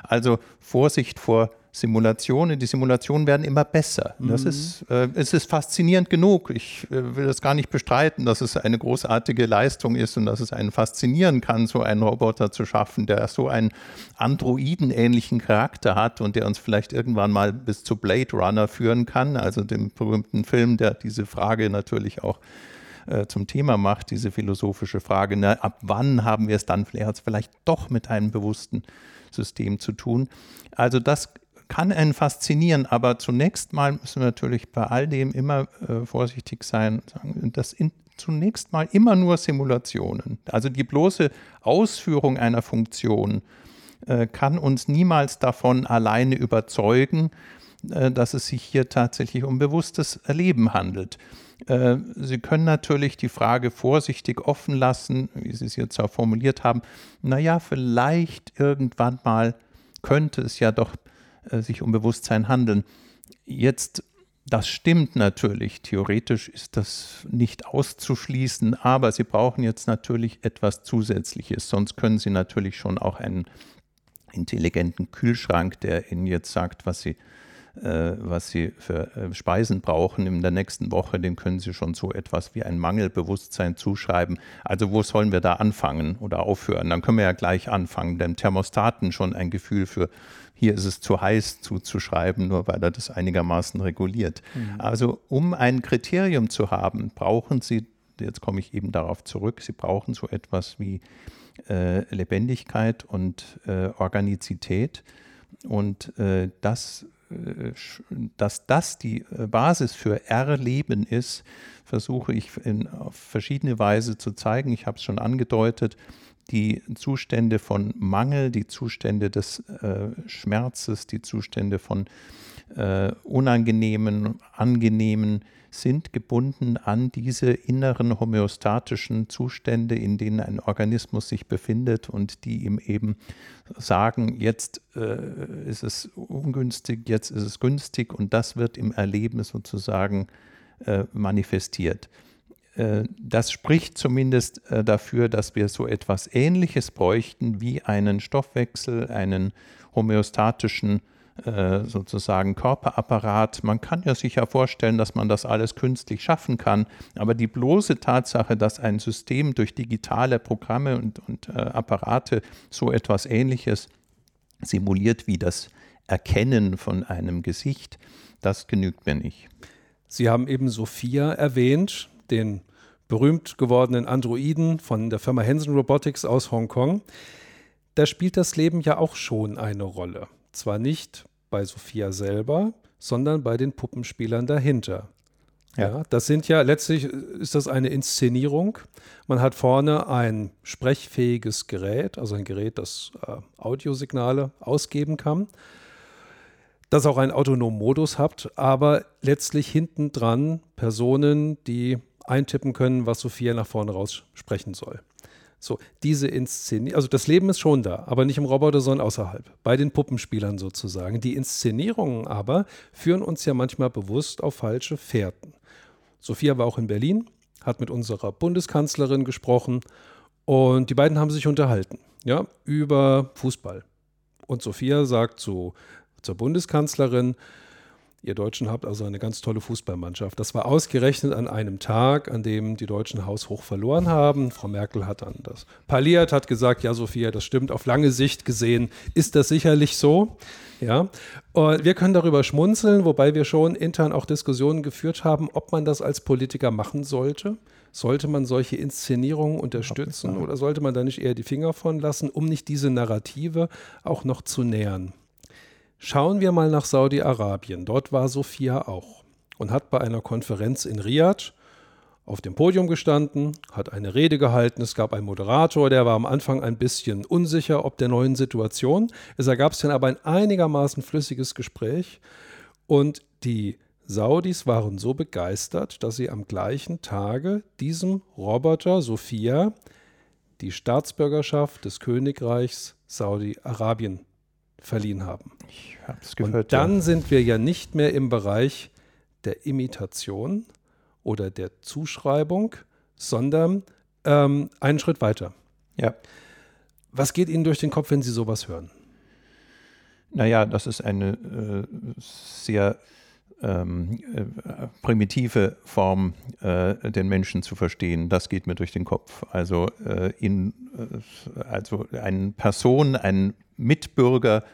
Also Vorsicht vor Simulationen. Die Simulationen werden immer besser. Das mhm. ist, äh, es ist faszinierend genug. Ich äh, will das gar nicht bestreiten, dass es eine großartige Leistung ist und dass es einen faszinieren kann, so einen Roboter zu schaffen, der so einen Androiden-ähnlichen Charakter hat und der uns vielleicht irgendwann mal bis zu Blade Runner führen kann, also dem berühmten Film, der diese Frage natürlich auch äh, zum Thema macht, diese philosophische Frage, na, ab wann haben wir es dann vielleicht doch mit einem bewussten System zu tun. Also das kann einen faszinieren, aber zunächst mal müssen wir natürlich bei all dem immer äh, vorsichtig sein, das sind zunächst mal immer nur Simulationen. Also die bloße Ausführung einer Funktion äh, kann uns niemals davon alleine überzeugen, äh, dass es sich hier tatsächlich um bewusstes Erleben handelt. Äh, Sie können natürlich die Frage vorsichtig offen lassen, wie Sie es jetzt auch formuliert haben. Naja, vielleicht irgendwann mal könnte es ja doch sich um Bewusstsein handeln. Jetzt, das stimmt natürlich, theoretisch ist das nicht auszuschließen, aber Sie brauchen jetzt natürlich etwas Zusätzliches, sonst können Sie natürlich schon auch einen intelligenten Kühlschrank, der Ihnen jetzt sagt, was Sie äh, was sie für äh, Speisen brauchen in der nächsten Woche, dem können sie schon so etwas wie ein Mangelbewusstsein zuschreiben. Also wo sollen wir da anfangen oder aufhören? Dann können wir ja gleich anfangen, dem Thermostaten schon ein Gefühl für hier ist es zu heiß zuzuschreiben, nur weil er das einigermaßen reguliert. Mhm. Also um ein Kriterium zu haben, brauchen Sie, jetzt komme ich eben darauf zurück, Sie brauchen so etwas wie äh, Lebendigkeit und äh, Organizität. Und äh, das äh, dass das die äh, Basis für Erleben ist, versuche ich in, auf verschiedene Weise zu zeigen. Ich habe es schon angedeutet, die Zustände von Mangel, die Zustände des äh, Schmerzes, die Zustände von äh, unangenehmen, angenehmen sind gebunden an diese inneren homöostatischen Zustände, in denen ein Organismus sich befindet und die ihm eben sagen, jetzt äh, ist es ungünstig, jetzt ist es günstig und das wird im Erleben sozusagen äh, manifestiert. Äh, das spricht zumindest äh, dafür, dass wir so etwas Ähnliches bräuchten wie einen Stoffwechsel, einen homöostatischen äh, sozusagen Körperapparat. Man kann ja sicher vorstellen, dass man das alles künstlich schaffen kann, aber die bloße Tatsache, dass ein System durch digitale Programme und, und Apparate so etwas Ähnliches simuliert wie das Erkennen von einem Gesicht, das genügt mir nicht. Sie haben eben Sophia erwähnt, den berühmt gewordenen Androiden von der Firma Hansen Robotics aus Hongkong. Da spielt das Leben ja auch schon eine Rolle. Zwar nicht bei Sophia selber, sondern bei den Puppenspielern dahinter. Ja. ja. das sind ja letztlich ist das eine Inszenierung. Man hat vorne ein sprechfähiges Gerät, also ein Gerät, das äh, Audiosignale ausgeben kann, das auch einen autonomen Modus hat, aber letztlich hinten dran Personen, die eintippen können, was Sophia nach vorne raus sprechen soll. So, diese Inszenierung, also das Leben ist schon da, aber nicht im Roboter, sondern außerhalb, bei den Puppenspielern sozusagen. Die Inszenierungen aber führen uns ja manchmal bewusst auf falsche Fährten. Sophia war auch in Berlin, hat mit unserer Bundeskanzlerin gesprochen und die beiden haben sich unterhalten, ja, über Fußball. Und Sophia sagt zu, zur Bundeskanzlerin, Ihr Deutschen habt also eine ganz tolle Fußballmannschaft. Das war ausgerechnet an einem Tag, an dem die Deutschen haushoch verloren haben. Frau Merkel hat dann das parliert, hat gesagt, ja, Sophia, das stimmt. Auf lange Sicht gesehen ist das sicherlich so. Ja, und wir können darüber schmunzeln, wobei wir schon intern auch Diskussionen geführt haben, ob man das als Politiker machen sollte. Sollte man solche Inszenierungen unterstützen oder sollte man da nicht eher die Finger von lassen, um nicht diese Narrative auch noch zu nähern? Schauen wir mal nach Saudi-Arabien. Dort war Sophia auch und hat bei einer Konferenz in Riyadh auf dem Podium gestanden, hat eine Rede gehalten. Es gab einen Moderator, der war am Anfang ein bisschen unsicher ob der neuen Situation. Es ergab sich dann aber ein einigermaßen flüssiges Gespräch und die Saudis waren so begeistert, dass sie am gleichen Tage diesem Roboter Sophia die Staatsbürgerschaft des Königreichs Saudi-Arabien verliehen haben. Ich hab's gehört. Und dann ja. sind wir ja nicht mehr im Bereich der Imitation oder der Zuschreibung, sondern ähm, einen Schritt weiter. Ja. Was geht Ihnen durch den Kopf, wenn Sie sowas hören? Naja, das ist eine äh, sehr ähm, äh, primitive Form, äh, den Menschen zu verstehen. Das geht mir durch den Kopf. Also, äh, in, äh, also eine Person, ein Mitbürger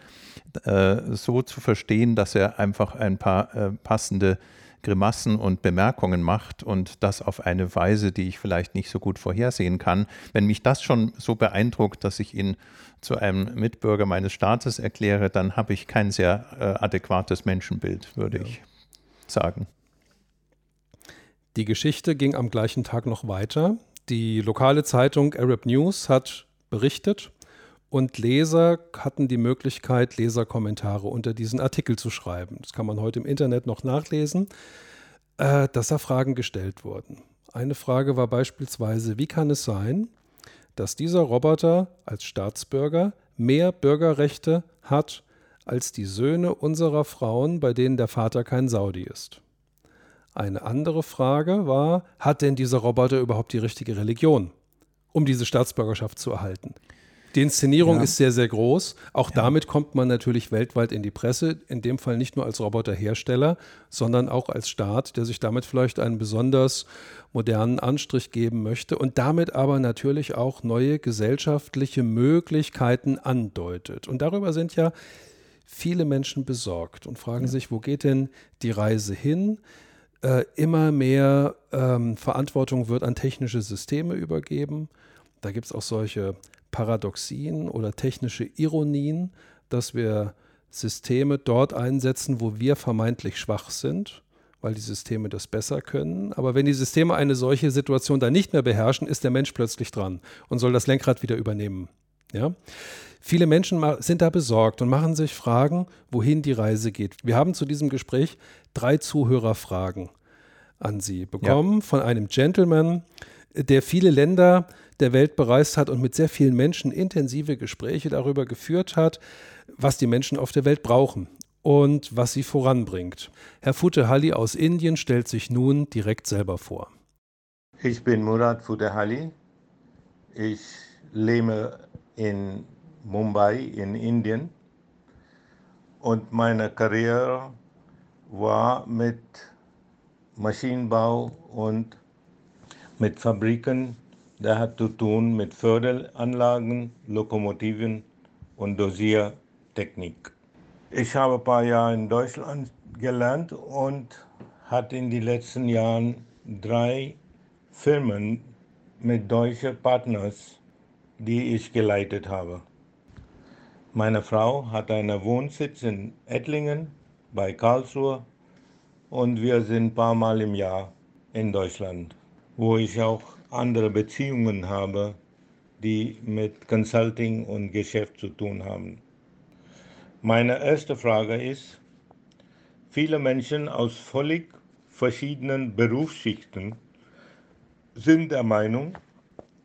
äh, so zu verstehen, dass er einfach ein paar äh, passende Grimassen und Bemerkungen macht und das auf eine Weise, die ich vielleicht nicht so gut vorhersehen kann. Wenn mich das schon so beeindruckt, dass ich ihn zu einem Mitbürger meines Staates erkläre, dann habe ich kein sehr äh, adäquates Menschenbild, würde ja. ich sagen. Die Geschichte ging am gleichen Tag noch weiter. Die lokale Zeitung Arab News hat berichtet und Leser hatten die Möglichkeit, Leserkommentare unter diesen Artikel zu schreiben. Das kann man heute im Internet noch nachlesen, äh, dass da Fragen gestellt wurden. Eine Frage war beispielsweise, wie kann es sein, dass dieser Roboter als Staatsbürger mehr Bürgerrechte hat als die Söhne unserer Frauen, bei denen der Vater kein Saudi ist? Eine andere Frage war, hat denn dieser Roboter überhaupt die richtige Religion, um diese Staatsbürgerschaft zu erhalten? Die Inszenierung ja. ist sehr, sehr groß. Auch ja. damit kommt man natürlich weltweit in die Presse. In dem Fall nicht nur als Roboterhersteller, sondern auch als Staat, der sich damit vielleicht einen besonders modernen Anstrich geben möchte und damit aber natürlich auch neue gesellschaftliche Möglichkeiten andeutet. Und darüber sind ja viele Menschen besorgt und fragen ja. sich, wo geht denn die Reise hin? Äh, immer mehr ähm, Verantwortung wird an technische Systeme übergeben. Da gibt es auch solche Paradoxien oder technische Ironien, dass wir Systeme dort einsetzen, wo wir vermeintlich schwach sind, weil die Systeme das besser können. Aber wenn die Systeme eine solche Situation dann nicht mehr beherrschen, ist der Mensch plötzlich dran und soll das Lenkrad wieder übernehmen. Ja? Viele Menschen sind da besorgt und machen sich Fragen, wohin die Reise geht. Wir haben zu diesem Gespräch drei Zuhörerfragen an Sie bekommen ja. von einem Gentleman, der viele Länder der Welt bereist hat und mit sehr vielen Menschen intensive Gespräche darüber geführt hat, was die Menschen auf der Welt brauchen und was sie voranbringt. Herr Futehalli aus Indien stellt sich nun direkt selber vor. Ich bin Murad Futehalli. Ich lebe in Mumbai in Indien und meine Karriere war mit Maschinenbau und mit Fabriken der hat zu tun mit Förderanlagen, Lokomotiven und Dosiertechnik. Ich habe ein paar Jahre in Deutschland gelernt und hatte in den letzten Jahren drei Firmen mit deutschen Partners, die ich geleitet habe. Meine Frau hat einen Wohnsitz in Ettlingen bei Karlsruhe und wir sind ein paar Mal im Jahr in Deutschland, wo ich auch andere Beziehungen habe, die mit Consulting und Geschäft zu tun haben. Meine erste Frage ist, viele Menschen aus völlig verschiedenen Berufsschichten sind der Meinung,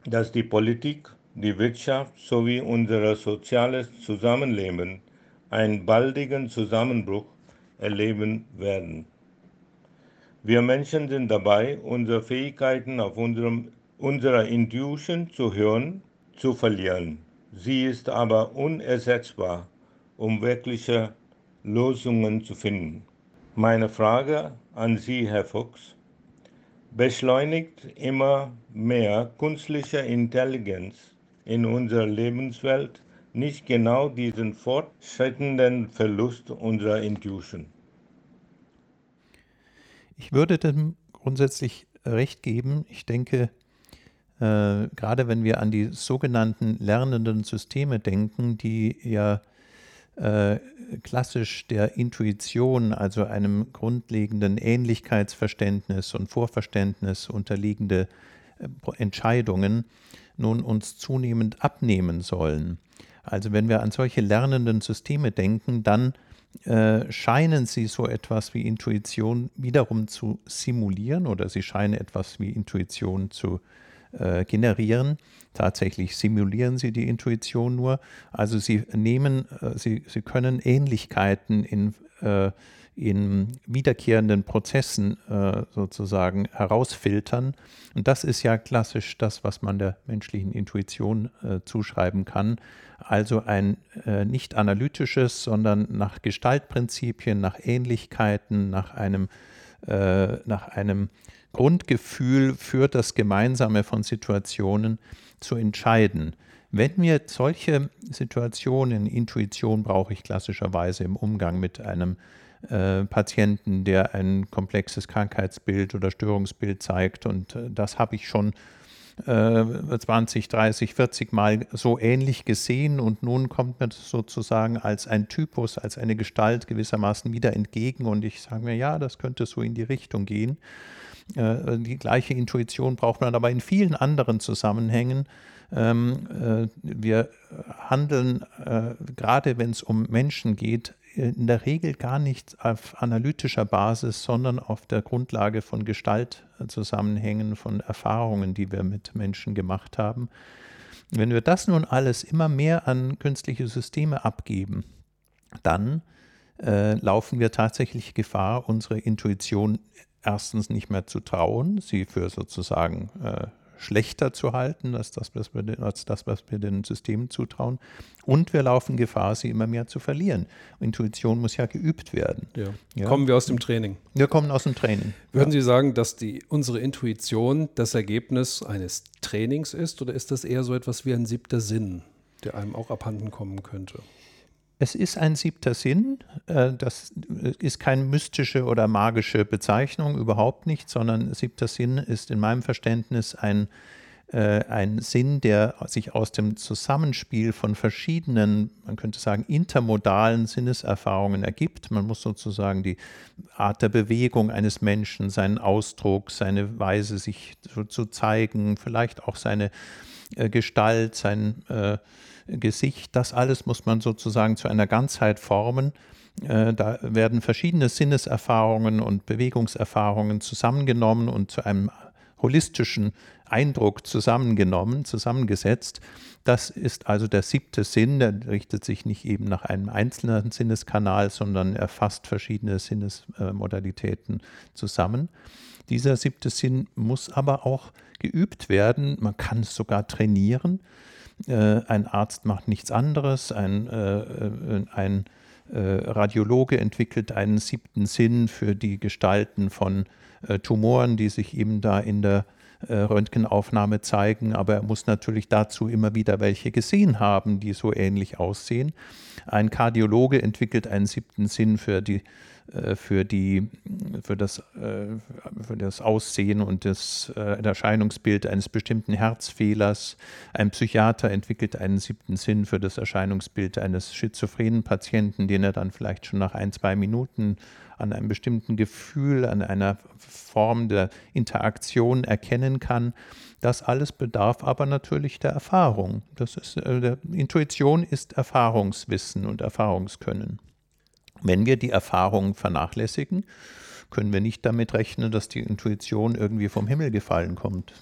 dass die Politik, die Wirtschaft sowie unser soziales Zusammenleben einen baldigen Zusammenbruch erleben werden. Wir Menschen sind dabei, unsere Fähigkeiten auf unserem, unserer Intuition zu hören, zu verlieren. Sie ist aber unersetzbar, um wirkliche Lösungen zu finden. Meine Frage an Sie, Herr Fuchs, beschleunigt immer mehr künstliche Intelligenz in unserer Lebenswelt nicht genau diesen fortschreitenden Verlust unserer Intuition? Ich würde dem grundsätzlich recht geben. Ich denke, äh, gerade wenn wir an die sogenannten lernenden Systeme denken, die ja äh, klassisch der Intuition, also einem grundlegenden Ähnlichkeitsverständnis und Vorverständnis unterliegende äh, Entscheidungen nun uns zunehmend abnehmen sollen. Also wenn wir an solche lernenden Systeme denken, dann äh, scheinen sie so etwas wie Intuition wiederum zu simulieren oder sie scheinen etwas wie Intuition zu äh, generieren. Tatsächlich simulieren sie die Intuition nur. Also sie nehmen, äh, sie, sie können Ähnlichkeiten in, äh, in wiederkehrenden Prozessen äh, sozusagen herausfiltern. Und das ist ja klassisch das, was man der menschlichen Intuition äh, zuschreiben kann. Also ein äh, nicht analytisches, sondern nach Gestaltprinzipien, nach Ähnlichkeiten, nach einem, nach einem Grundgefühl für das Gemeinsame von Situationen zu entscheiden. Wenn wir solche Situationen, Intuition brauche ich klassischerweise im Umgang mit einem äh, Patienten, der ein komplexes Krankheitsbild oder Störungsbild zeigt. Und äh, das habe ich schon äh, 20, 30, 40 Mal so ähnlich gesehen. Und nun kommt mir das sozusagen als ein Typus, als eine Gestalt gewissermaßen wieder entgegen. Und ich sage mir, ja, das könnte so in die Richtung gehen. Äh, die gleiche Intuition braucht man aber in vielen anderen Zusammenhängen. Ähm, äh, wir handeln, äh, gerade wenn es um Menschen geht, in der Regel gar nicht auf analytischer Basis, sondern auf der Grundlage von Gestaltzusammenhängen, von Erfahrungen, die wir mit Menschen gemacht haben. Wenn wir das nun alles immer mehr an künstliche Systeme abgeben, dann äh, laufen wir tatsächlich Gefahr, unsere Intuition erstens nicht mehr zu trauen, sie für sozusagen äh, schlechter zu halten als das, was wir, als das, was wir den Systemen zutrauen. Und wir laufen Gefahr, sie immer mehr zu verlieren. Intuition muss ja geübt werden. Ja. Ja. Kommen wir aus dem Training? Wir kommen aus dem Training. Würden ja. Sie sagen, dass die, unsere Intuition das Ergebnis eines Trainings ist oder ist das eher so etwas wie ein siebter Sinn, der einem auch abhanden kommen könnte? Es ist ein siebter Sinn. Äh, das ist keine mystische oder magische Bezeichnung, überhaupt nicht, sondern siebter Sinn ist in meinem Verständnis ein, äh, ein Sinn, der sich aus dem Zusammenspiel von verschiedenen, man könnte sagen, intermodalen Sinneserfahrungen ergibt. Man muss sozusagen die Art der Bewegung eines Menschen, seinen Ausdruck, seine Weise, sich zu, zu zeigen, vielleicht auch seine äh, Gestalt, sein Gesicht, das alles muss man sozusagen zu einer Ganzheit formen. Äh, da werden verschiedene Sinneserfahrungen und Bewegungserfahrungen zusammengenommen und zu einem holistischen Eindruck zusammengenommen, zusammengesetzt. Das ist also der siebte Sinn, der richtet sich nicht eben nach einem einzelnen Sinneskanal, sondern erfasst verschiedene Sinnesmodalitäten zusammen. Dieser siebte Sinn muss aber auch geübt werden. Man kann es sogar trainieren. Äh, ein Arzt macht nichts anderes, ein, äh, äh, ein Radiologe entwickelt einen siebten Sinn für die Gestalten von Tumoren, die sich eben da in der Röntgenaufnahme zeigen, aber er muss natürlich dazu immer wieder welche gesehen haben, die so ähnlich aussehen. Ein Kardiologe entwickelt einen siebten Sinn für die für, die, für, das, äh, für das Aussehen und das äh, Erscheinungsbild eines bestimmten Herzfehlers. Ein Psychiater entwickelt einen siebten Sinn für das Erscheinungsbild eines schizophrenen Patienten, den er dann vielleicht schon nach ein, zwei Minuten an einem bestimmten Gefühl, an einer Form der Interaktion erkennen kann. Das alles bedarf aber natürlich der Erfahrung. Das ist, äh, Intuition ist Erfahrungswissen und Erfahrungskönnen. Wenn wir die Erfahrung vernachlässigen, können wir nicht damit rechnen, dass die Intuition irgendwie vom Himmel gefallen kommt.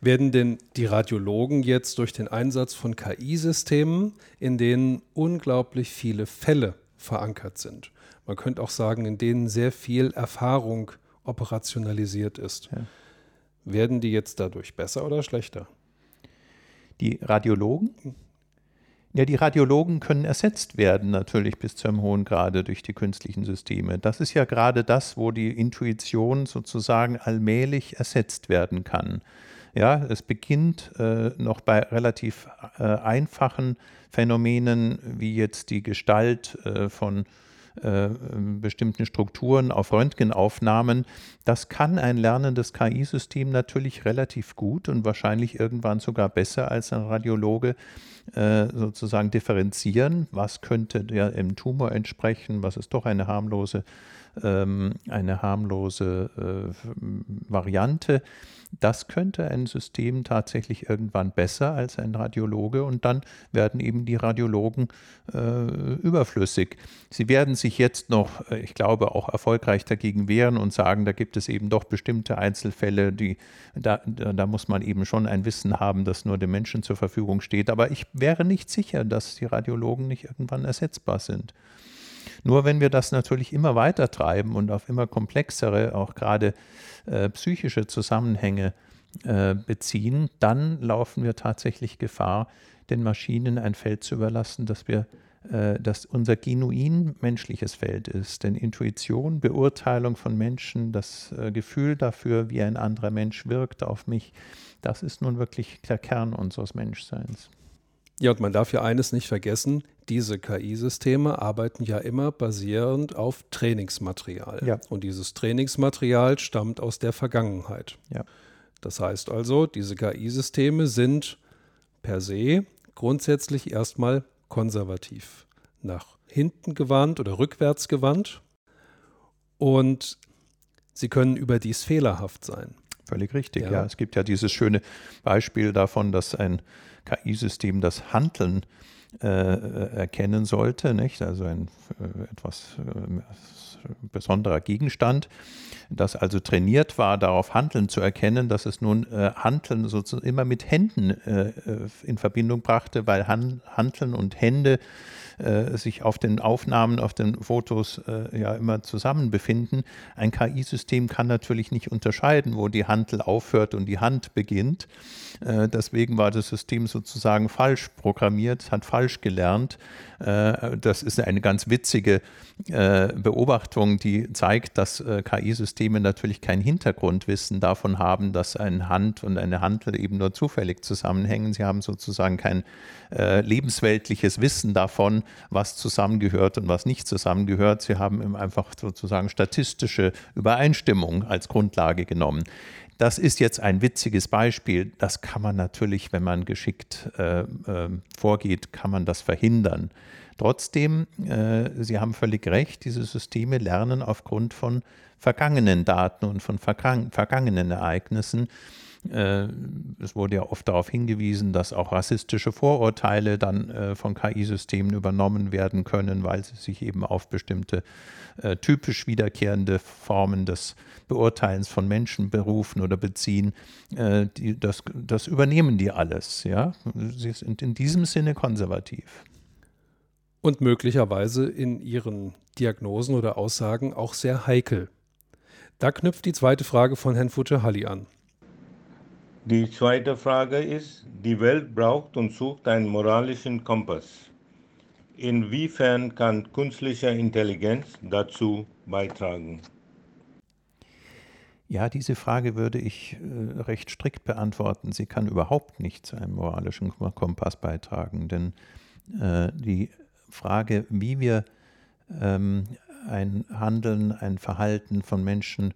Werden denn die Radiologen jetzt durch den Einsatz von KI-Systemen, in denen unglaublich viele Fälle verankert sind, man könnte auch sagen, in denen sehr viel Erfahrung operationalisiert ist, ja. werden die jetzt dadurch besser oder schlechter? Die Radiologen? Ja, die Radiologen können ersetzt werden natürlich bis zu einem hohen Grade durch die künstlichen Systeme. Das ist ja gerade das, wo die Intuition sozusagen allmählich ersetzt werden kann. Ja, es beginnt äh, noch bei relativ äh, einfachen Phänomenen wie jetzt die Gestalt äh, von äh, bestimmten Strukturen auf Röntgenaufnahmen. Das kann ein lernendes KI-System natürlich relativ gut und wahrscheinlich irgendwann sogar besser als ein Radiologe äh, sozusagen differenzieren. Was könnte der im Tumor entsprechen? Was ist doch eine harmlose, ähm, eine harmlose äh, Variante? Das könnte ein System tatsächlich irgendwann besser als ein Radiologe und dann werden eben die Radiologen äh, überflüssig. Sie werden sich jetzt noch, äh, ich glaube, auch erfolgreich dagegen wehren und sagen, da gibt es eben doch bestimmte Einzelfälle, die, da, da muss man eben schon ein Wissen haben, das nur dem Menschen zur Verfügung steht. Aber ich wäre nicht sicher, dass die Radiologen nicht irgendwann ersetzbar sind. Nur wenn wir das natürlich immer weiter treiben und auf immer komplexere, auch gerade äh, psychische Zusammenhänge äh, beziehen, dann laufen wir tatsächlich Gefahr, den Maschinen ein Feld zu überlassen, das wir äh, das unser genuin menschliches Feld ist. Denn Intuition, Beurteilung von Menschen, das äh, Gefühl dafür, wie ein anderer Mensch wirkt auf mich, das ist nun wirklich der Kern unseres Menschseins. Ja, und man darf ja eines nicht vergessen, diese KI-Systeme arbeiten ja immer basierend auf Trainingsmaterial. Ja. Und dieses Trainingsmaterial stammt aus der Vergangenheit. Ja. Das heißt also, diese KI-Systeme sind per se grundsätzlich erstmal konservativ, nach hinten gewandt oder rückwärts gewandt. Und sie können überdies fehlerhaft sein. Völlig richtig, ja. ja. Es gibt ja dieses schöne Beispiel davon, dass ein KI-System das Handeln äh, erkennen sollte, nicht? also ein äh, etwas äh, besonderer Gegenstand, das also trainiert war, darauf Handeln zu erkennen, dass es nun äh, Handeln sozusagen immer mit Händen äh, äh, in Verbindung brachte, weil Han Handeln und Hände äh, sich auf den Aufnahmen, auf den Fotos äh, ja immer zusammen befinden. Ein KI-System kann natürlich nicht unterscheiden, wo die Handel aufhört und die Hand beginnt. Äh, deswegen war das System sozusagen falsch programmiert, hat falsch gelernt. Äh, das ist eine ganz witzige äh, Beobachtung, die zeigt, dass KI-Systeme natürlich kein Hintergrundwissen davon haben, dass eine Hand und eine Handel eben nur zufällig zusammenhängen. Sie haben sozusagen kein lebensweltliches Wissen davon, was zusammengehört und was nicht zusammengehört. Sie haben einfach sozusagen statistische Übereinstimmung als Grundlage genommen. Das ist jetzt ein witziges Beispiel. Das kann man natürlich, wenn man geschickt äh, äh, vorgeht, kann man das verhindern. Trotzdem, äh, Sie haben völlig recht, diese Systeme lernen aufgrund von vergangenen Daten und von vergangenen Ereignissen. Äh, es wurde ja oft darauf hingewiesen, dass auch rassistische Vorurteile dann äh, von KI-Systemen übernommen werden können, weil sie sich eben auf bestimmte äh, typisch wiederkehrende Formen des Beurteilens von Menschen berufen oder beziehen. Das, das übernehmen die alles. Ja? Sie sind in diesem Sinne konservativ. Und möglicherweise in ihren Diagnosen oder Aussagen auch sehr heikel. Da knüpft die zweite Frage von Herrn Fuccihalli an. Die zweite Frage ist, die Welt braucht und sucht einen moralischen Kompass. Inwiefern kann künstliche Intelligenz dazu beitragen? Ja, diese Frage würde ich äh, recht strikt beantworten. Sie kann überhaupt nicht zu einem moralischen Kompass beitragen, denn äh, die Frage, wie wir ähm, ein Handeln, ein Verhalten von Menschen,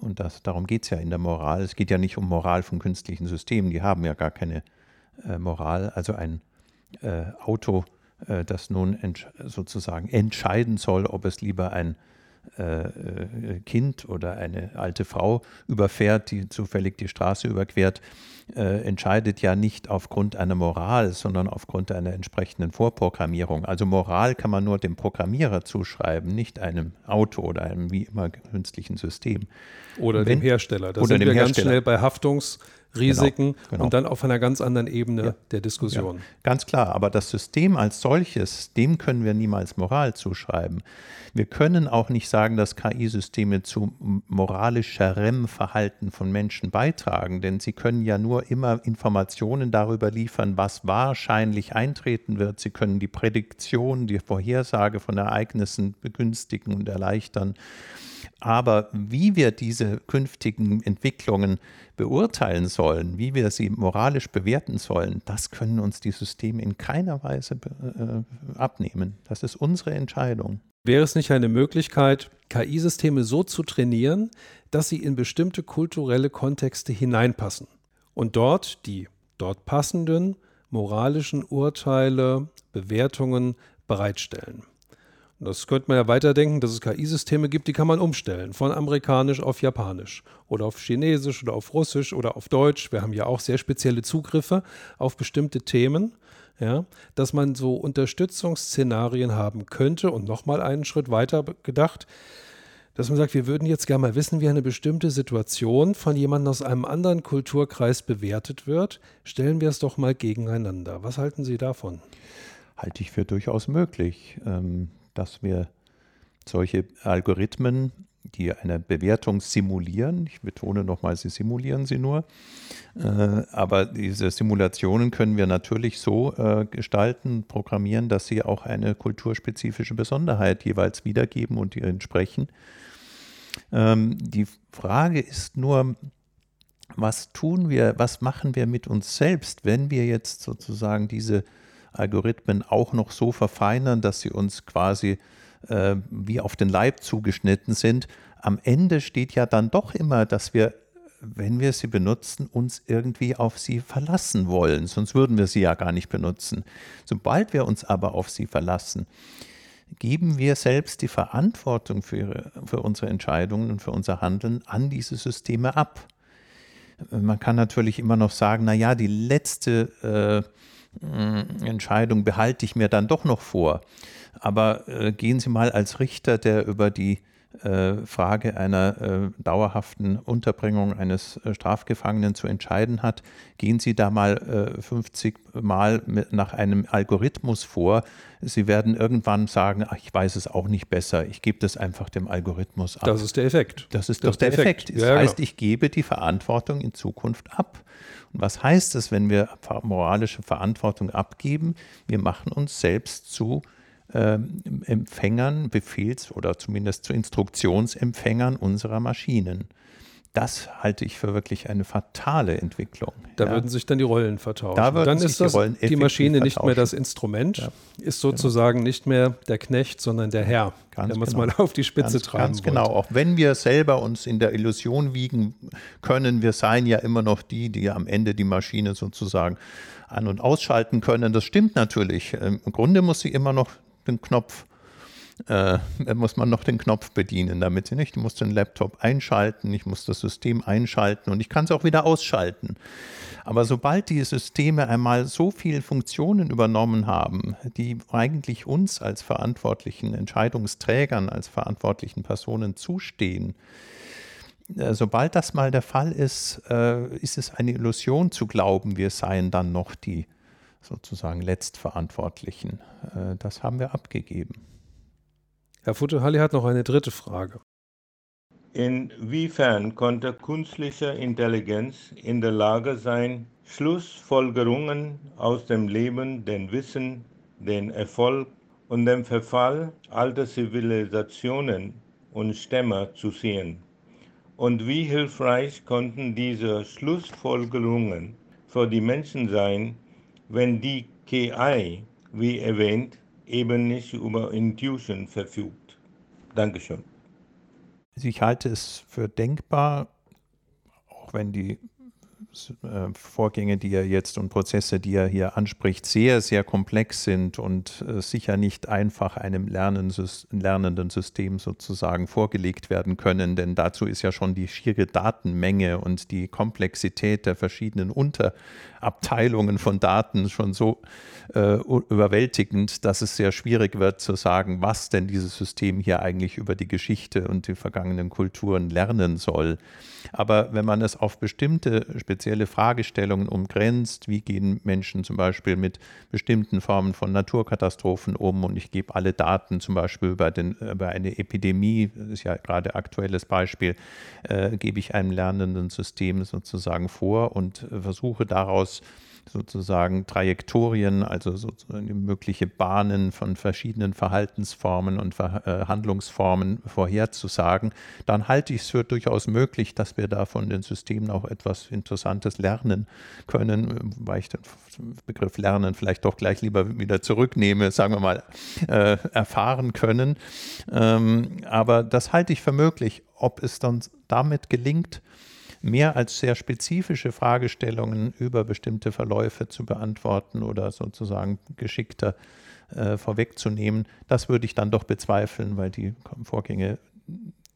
und das, darum geht es ja in der Moral, es geht ja nicht um Moral von künstlichen Systemen, die haben ja gar keine äh, Moral, also ein äh, Auto, äh, das nun entsch sozusagen entscheiden soll, ob es lieber ein äh, äh, Kind oder eine alte Frau überfährt, die zufällig die Straße überquert, äh, entscheidet ja nicht aufgrund einer Moral, sondern aufgrund einer entsprechenden Vorprogrammierung. Also Moral kann man nur dem Programmierer zuschreiben, nicht einem Auto oder einem wie immer künstlichen System. Oder Wenn, dem Hersteller. Da sind wir Hersteller. ganz schnell bei Haftungs- Risiken genau, genau. und dann auf einer ganz anderen Ebene ja. der Diskussion. Ja, ganz klar, aber das System als solches, dem können wir niemals Moral zuschreiben. Wir können auch nicht sagen, dass KI-Systeme zu moralischerem Verhalten von Menschen beitragen, denn sie können ja nur immer Informationen darüber liefern, was wahrscheinlich eintreten wird. Sie können die Prädiktion, die Vorhersage von Ereignissen begünstigen und erleichtern. Aber wie wir diese künftigen Entwicklungen beurteilen sollen, wie wir sie moralisch bewerten sollen, das können uns die Systeme in keiner Weise äh, abnehmen. Das ist unsere Entscheidung. Wäre es nicht eine Möglichkeit, KI-Systeme so zu trainieren, dass sie in bestimmte kulturelle Kontexte hineinpassen und dort die dort passenden moralischen Urteile, Bewertungen bereitstellen? Das könnte man ja weiterdenken, dass es KI-Systeme gibt, die kann man umstellen, von amerikanisch auf japanisch oder auf chinesisch oder auf russisch oder auf deutsch. Wir haben ja auch sehr spezielle Zugriffe auf bestimmte Themen, ja, dass man so Unterstützungsszenarien haben könnte und nochmal einen Schritt weiter gedacht, dass man sagt, wir würden jetzt gerne mal wissen, wie eine bestimmte Situation von jemandem aus einem anderen Kulturkreis bewertet wird. Stellen wir es doch mal gegeneinander. Was halten Sie davon? Halte ich für durchaus möglich. Ähm dass wir solche Algorithmen, die eine Bewertung simulieren, ich betone nochmal, sie simulieren sie nur, äh, aber diese Simulationen können wir natürlich so äh, gestalten, programmieren, dass sie auch eine kulturspezifische Besonderheit jeweils wiedergeben und ihr entsprechen. Ähm, die Frage ist nur, was tun wir, was machen wir mit uns selbst, wenn wir jetzt sozusagen diese Algorithmen auch noch so verfeinern, dass sie uns quasi äh, wie auf den Leib zugeschnitten sind. Am Ende steht ja dann doch immer, dass wir, wenn wir sie benutzen, uns irgendwie auf sie verlassen wollen. Sonst würden wir sie ja gar nicht benutzen. Sobald wir uns aber auf sie verlassen, geben wir selbst die Verantwortung für, für unsere Entscheidungen und für unser Handeln an diese Systeme ab. Man kann natürlich immer noch sagen, naja, die letzte äh, Entscheidung behalte ich mir dann doch noch vor. Aber äh, gehen Sie mal als Richter, der über die Frage einer äh, dauerhaften Unterbringung eines äh, Strafgefangenen zu entscheiden hat, gehen Sie da mal 50 äh, Mal nach einem Algorithmus vor. Sie werden irgendwann sagen, ach, ich weiß es auch nicht besser, ich gebe das einfach dem Algorithmus ab. Das ist der Effekt. Das ist das doch der, der Effekt. Effekt. Das ja, heißt, genau. ich gebe die Verantwortung in Zukunft ab. Und was heißt es, wenn wir moralische Verantwortung abgeben? Wir machen uns selbst zu äh, Empfängern, Befehls- oder zumindest zu Instruktionsempfängern unserer Maschinen. Das halte ich für wirklich eine fatale Entwicklung. Da ja. würden sich dann die Rollen vertauschen. Da dann ist das, die, die Maschine nicht mehr das Instrument, ja. ist sozusagen genau. nicht mehr der Knecht, sondern der Herr, ganz wenn man es genau. mal auf die Spitze ganz, treiben Ganz genau. Auch wenn wir selber uns in der Illusion wiegen können, wir seien ja immer noch die, die am Ende die Maschine sozusagen an- und ausschalten können. Das stimmt natürlich. Im Grunde muss sie immer noch den Knopf äh, muss man noch den Knopf bedienen, damit sie nicht. Ich muss den Laptop einschalten, ich muss das System einschalten und ich kann es auch wieder ausschalten. Aber sobald die Systeme einmal so viele Funktionen übernommen haben, die eigentlich uns als verantwortlichen Entscheidungsträgern, als verantwortlichen Personen zustehen, äh, sobald das mal der Fall ist, äh, ist es eine Illusion zu glauben, wir seien dann noch die sozusagen Letztverantwortlichen. Äh, das haben wir abgegeben. Herr Futtehalli hat noch eine dritte Frage. Inwiefern konnte künstliche Intelligenz in der Lage sein, Schlussfolgerungen aus dem Leben, dem Wissen, dem Erfolg und dem Verfall alter Zivilisationen und Stämme zu sehen? Und wie hilfreich konnten diese Schlussfolgerungen für die Menschen sein, wenn die KI, wie erwähnt, eben nicht über Intuition verfügt. Dankeschön. Ich halte es für denkbar, auch wenn die äh, Vorgänge, die er jetzt und Prozesse, die er hier anspricht, sehr, sehr komplex sind und äh, sicher nicht einfach einem lernenden System sozusagen vorgelegt werden können, denn dazu ist ja schon die schiere Datenmenge und die Komplexität der verschiedenen Unterabteilungen von Daten schon so äh, überwältigend, dass es sehr schwierig wird zu sagen, was denn dieses System hier eigentlich über die Geschichte und die vergangenen Kulturen lernen soll. Aber wenn man es auf bestimmte spezielle Fragestellungen umgrenzt, wie gehen Menschen zum Beispiel mit bestimmten Formen von Naturkatastrophen um? Und ich gebe alle Daten zum Beispiel über, den, über eine Epidemie, das ist ja gerade aktuelles Beispiel, äh, gebe ich einem lernenden System sozusagen vor und versuche daraus sozusagen Trajektorien, also sozusagen mögliche Bahnen von verschiedenen Verhaltensformen und äh, Handlungsformen vorherzusagen, dann halte ich es für durchaus möglich, dass wir da von den Systemen auch etwas Interessantes lernen können, weil ich den Begriff Lernen vielleicht doch gleich lieber wieder zurücknehme, sagen wir mal, äh, erfahren können. Ähm, aber das halte ich für möglich. Ob es dann damit gelingt, mehr als sehr spezifische Fragestellungen über bestimmte Verläufe zu beantworten oder sozusagen geschickter äh, vorwegzunehmen, das würde ich dann doch bezweifeln, weil die Vorgänge,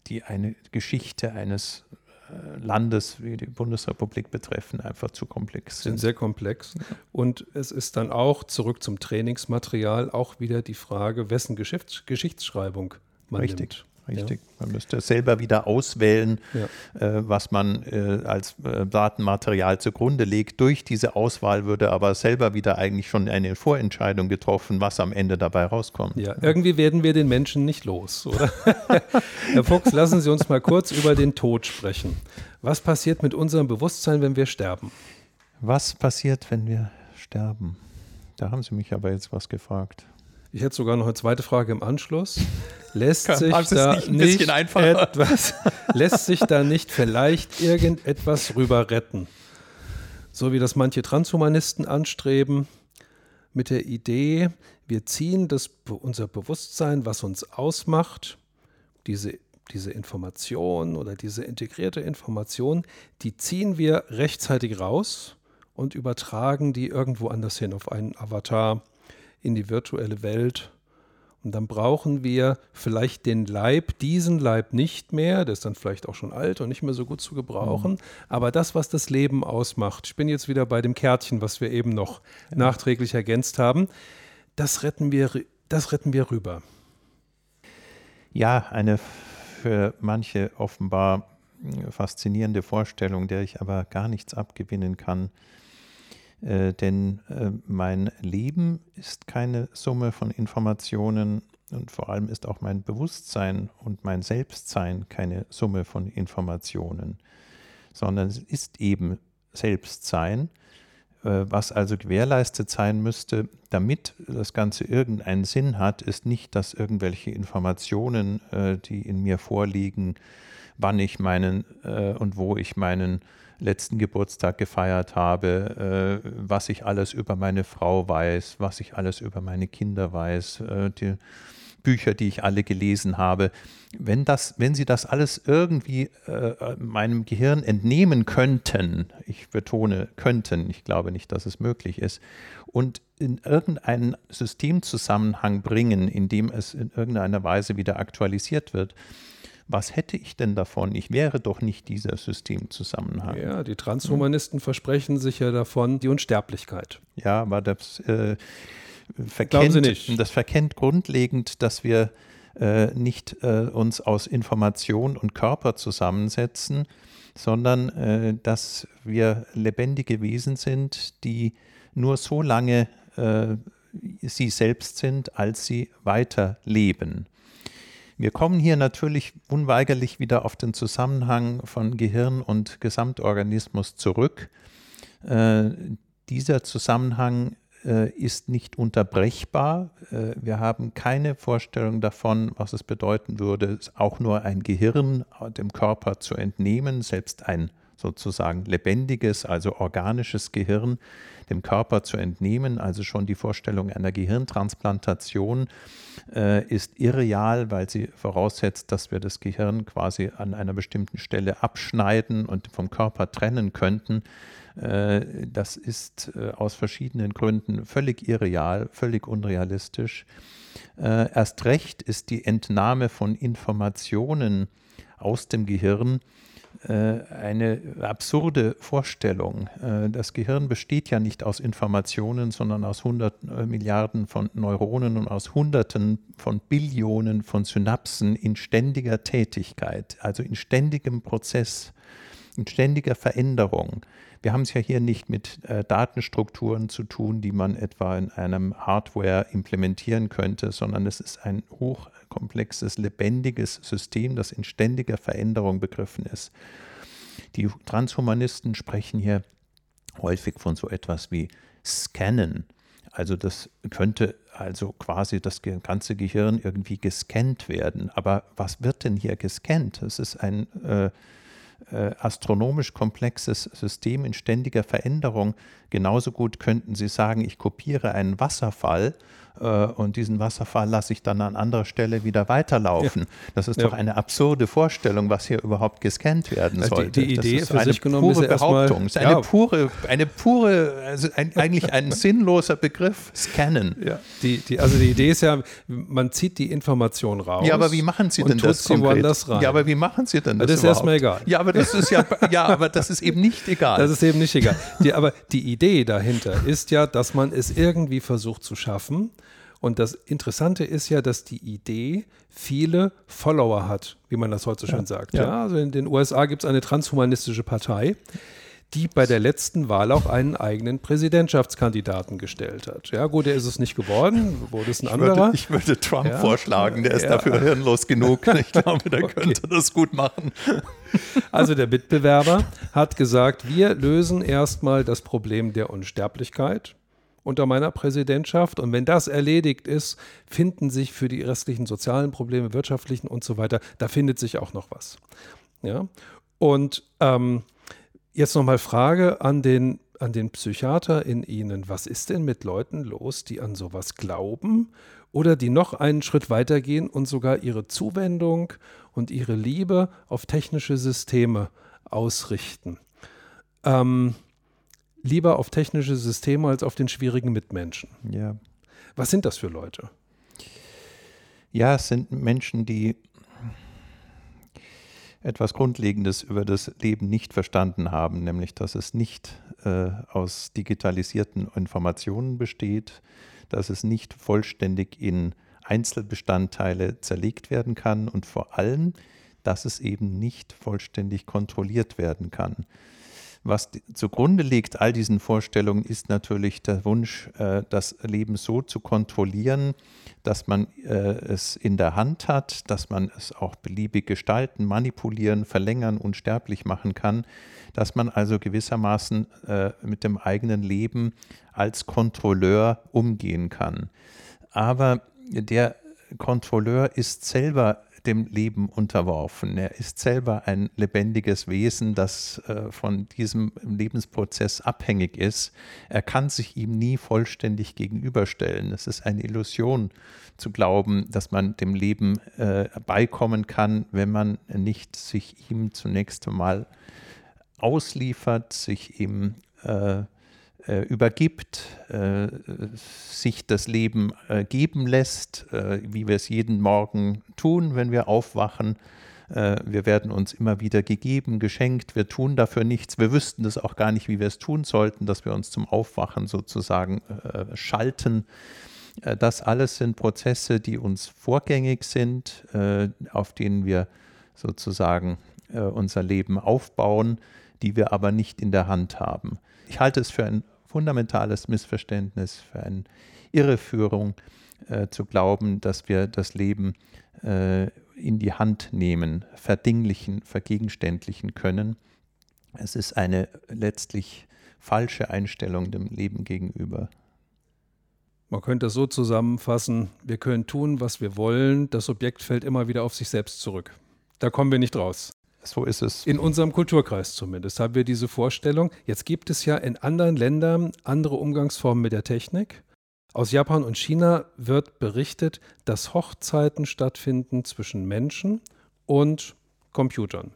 die eine Geschichte eines äh, Landes wie die Bundesrepublik betreffen, einfach zu komplex sind. Sind sehr komplex. Und es ist dann auch, zurück zum Trainingsmaterial, auch wieder die Frage, wessen Geschichts Geschichtsschreibung man Richtig. nimmt. Richtig. Ja. Man müsste selber wieder auswählen, ja. äh, was man äh, als äh, Datenmaterial zugrunde legt. Durch diese Auswahl würde aber selber wieder eigentlich schon eine Vorentscheidung getroffen, was am Ende dabei rauskommt. Ja, irgendwie werden wir den Menschen nicht los, oder? Herr Fuchs, lassen Sie uns mal kurz über den Tod sprechen. Was passiert mit unserem Bewusstsein, wenn wir sterben? Was passiert, wenn wir sterben? Da haben Sie mich aber jetzt was gefragt. Ich hätte sogar noch eine zweite Frage im Anschluss. Lässt sich da nicht, nicht etwas, lässt sich da nicht vielleicht irgendetwas rüber retten? So wie das manche Transhumanisten anstreben, mit der Idee, wir ziehen das, unser Bewusstsein, was uns ausmacht, diese, diese Information oder diese integrierte Information, die ziehen wir rechtzeitig raus und übertragen die irgendwo anders hin auf einen Avatar in die virtuelle Welt. Und dann brauchen wir vielleicht den Leib, diesen Leib nicht mehr, der ist dann vielleicht auch schon alt und nicht mehr so gut zu gebrauchen, mhm. aber das, was das Leben ausmacht, ich bin jetzt wieder bei dem Kärtchen, was wir eben noch ja. nachträglich ergänzt haben, das retten wir, das retten wir rüber. Ja, eine für manche offenbar faszinierende Vorstellung, der ich aber gar nichts abgewinnen kann. Äh, denn äh, mein Leben ist keine Summe von Informationen und vor allem ist auch mein Bewusstsein und mein Selbstsein keine Summe von Informationen, sondern es ist eben Selbstsein, äh, was also gewährleistet sein müsste, damit das Ganze irgendeinen Sinn hat, ist nicht, dass irgendwelche Informationen, äh, die in mir vorliegen, wann ich meinen äh, und wo ich meinen letzten Geburtstag gefeiert habe, äh, was ich alles über meine Frau weiß, was ich alles über meine Kinder weiß, äh, die Bücher, die ich alle gelesen habe. Wenn, das, wenn Sie das alles irgendwie äh, meinem Gehirn entnehmen könnten, ich betone könnten, ich glaube nicht, dass es möglich ist, und in irgendeinen Systemzusammenhang bringen, in dem es in irgendeiner Weise wieder aktualisiert wird, was hätte ich denn davon? Ich wäre doch nicht dieser Systemzusammenhang. Ja, die Transhumanisten hm. versprechen sich ja davon die Unsterblichkeit. Ja, aber das äh, verkennt, das verkennt grundlegend, dass wir äh, nicht äh, uns aus Information und Körper zusammensetzen, sondern äh, dass wir lebendige Wesen sind, die nur so lange äh, sie selbst sind, als sie weiterleben. Wir kommen hier natürlich unweigerlich wieder auf den Zusammenhang von Gehirn und Gesamtorganismus zurück. Äh, dieser Zusammenhang äh, ist nicht unterbrechbar. Äh, wir haben keine Vorstellung davon, was es bedeuten würde, auch nur ein Gehirn dem Körper zu entnehmen, selbst ein sozusagen lebendiges, also organisches Gehirn dem Körper zu entnehmen. Also schon die Vorstellung einer Gehirntransplantation äh, ist irreal, weil sie voraussetzt, dass wir das Gehirn quasi an einer bestimmten Stelle abschneiden und vom Körper trennen könnten. Äh, das ist äh, aus verschiedenen Gründen völlig irreal, völlig unrealistisch. Äh, erst recht ist die Entnahme von Informationen aus dem Gehirn eine absurde Vorstellung. Äh, das Gehirn besteht ja nicht aus Informationen, sondern aus 100 äh, Milliarden von Neuronen und aus Hunderten von Billionen von Synapsen in ständiger Tätigkeit, also in ständigem Prozess, in ständiger Veränderung. Wir haben es ja hier nicht mit äh, Datenstrukturen zu tun, die man etwa in einem Hardware implementieren könnte, sondern es ist ein hochkomplexes, lebendiges System, das in ständiger Veränderung begriffen ist. Die Transhumanisten sprechen hier häufig von so etwas wie Scannen. Also das könnte also quasi das ganze Gehirn irgendwie gescannt werden. Aber was wird denn hier gescannt? Es ist ein äh, äh, astronomisch komplexes System in ständiger Veränderung. Genauso gut könnten Sie sagen, ich kopiere einen Wasserfall und diesen Wasserfall lasse ich dann an anderer Stelle wieder weiterlaufen. Ja. Das ist ja. doch eine absurde Vorstellung, was hier überhaupt gescannt werden also sollte. Die, die Idee das ist eine pure Behauptung. Ist eine pure, eine pure, also ein, eigentlich ein sinnloser Begriff, Scannen. Ja. Die, die, also die Idee ist ja, man zieht die Information raus. Ja, aber wie machen Sie denn das konkret? Rein. Ja, aber wie machen Sie denn das? Das ist erstmal egal. Ja, aber das ist ja, ja, aber das ist eben nicht egal. Das ist eben nicht egal. Aber die Idee dahinter ist ja, dass man es irgendwie versucht zu schaffen. Und das Interessante ist ja, dass die Idee viele Follower hat, wie man das heute so schön ja, sagt. Ja. ja. also in den USA gibt es eine transhumanistische Partei, die bei der letzten Wahl auch einen eigenen Präsidentschaftskandidaten gestellt hat. Ja, gut, der ist es nicht geworden, wurde es ein ich anderer. Würde, ich würde Trump ja, vorschlagen, der ist dafür hirnlos genug. Ich glaube, der okay. könnte das gut machen. Also der Mitbewerber hat gesagt, wir lösen erstmal das Problem der Unsterblichkeit unter meiner Präsidentschaft. Und wenn das erledigt ist, finden sich für die restlichen sozialen Probleme, wirtschaftlichen und so weiter, da findet sich auch noch was. Ja? Und ähm, jetzt nochmal Frage an den, an den Psychiater in Ihnen. Was ist denn mit Leuten los, die an sowas glauben oder die noch einen Schritt weitergehen und sogar ihre Zuwendung und ihre Liebe auf technische Systeme ausrichten? Ähm, lieber auf technische Systeme als auf den schwierigen Mitmenschen. Ja. Was sind das für Leute? Ja, es sind Menschen, die etwas Grundlegendes über das Leben nicht verstanden haben, nämlich dass es nicht äh, aus digitalisierten Informationen besteht, dass es nicht vollständig in Einzelbestandteile zerlegt werden kann und vor allem, dass es eben nicht vollständig kontrolliert werden kann. Was zugrunde liegt all diesen Vorstellungen ist natürlich der Wunsch, äh, das Leben so zu kontrollieren, dass man äh, es in der Hand hat, dass man es auch beliebig gestalten, manipulieren, verlängern, unsterblich machen kann, dass man also gewissermaßen äh, mit dem eigenen Leben als Kontrolleur umgehen kann. Aber der Kontrolleur ist selber dem Leben unterworfen. Er ist selber ein lebendiges Wesen, das äh, von diesem Lebensprozess abhängig ist. Er kann sich ihm nie vollständig gegenüberstellen. Es ist eine Illusion zu glauben, dass man dem Leben äh, beikommen kann, wenn man nicht sich ihm zunächst einmal ausliefert, sich ihm äh, übergibt, äh, sich das Leben äh, geben lässt, äh, wie wir es jeden Morgen tun, wenn wir aufwachen. Äh, wir werden uns immer wieder gegeben, geschenkt, wir tun dafür nichts. Wir wüssten das auch gar nicht, wie wir es tun sollten, dass wir uns zum Aufwachen sozusagen äh, schalten. Das alles sind Prozesse, die uns vorgängig sind, auf denen wir sozusagen unser Leben aufbauen, die wir aber nicht in der Hand haben. Ich halte es für ein fundamentales Missverständnis, für eine Irreführung äh, zu glauben, dass wir das Leben äh, in die Hand nehmen, verdinglichen, vergegenständlichen können. Es ist eine letztlich falsche Einstellung dem Leben gegenüber. Man könnte es so zusammenfassen, wir können tun, was wir wollen, das Objekt fällt immer wieder auf sich selbst zurück. Da kommen wir nicht raus. So ist es. In unserem Kulturkreis zumindest haben wir diese Vorstellung. Jetzt gibt es ja in anderen Ländern andere Umgangsformen mit der Technik. Aus Japan und China wird berichtet, dass Hochzeiten stattfinden zwischen Menschen und Computern.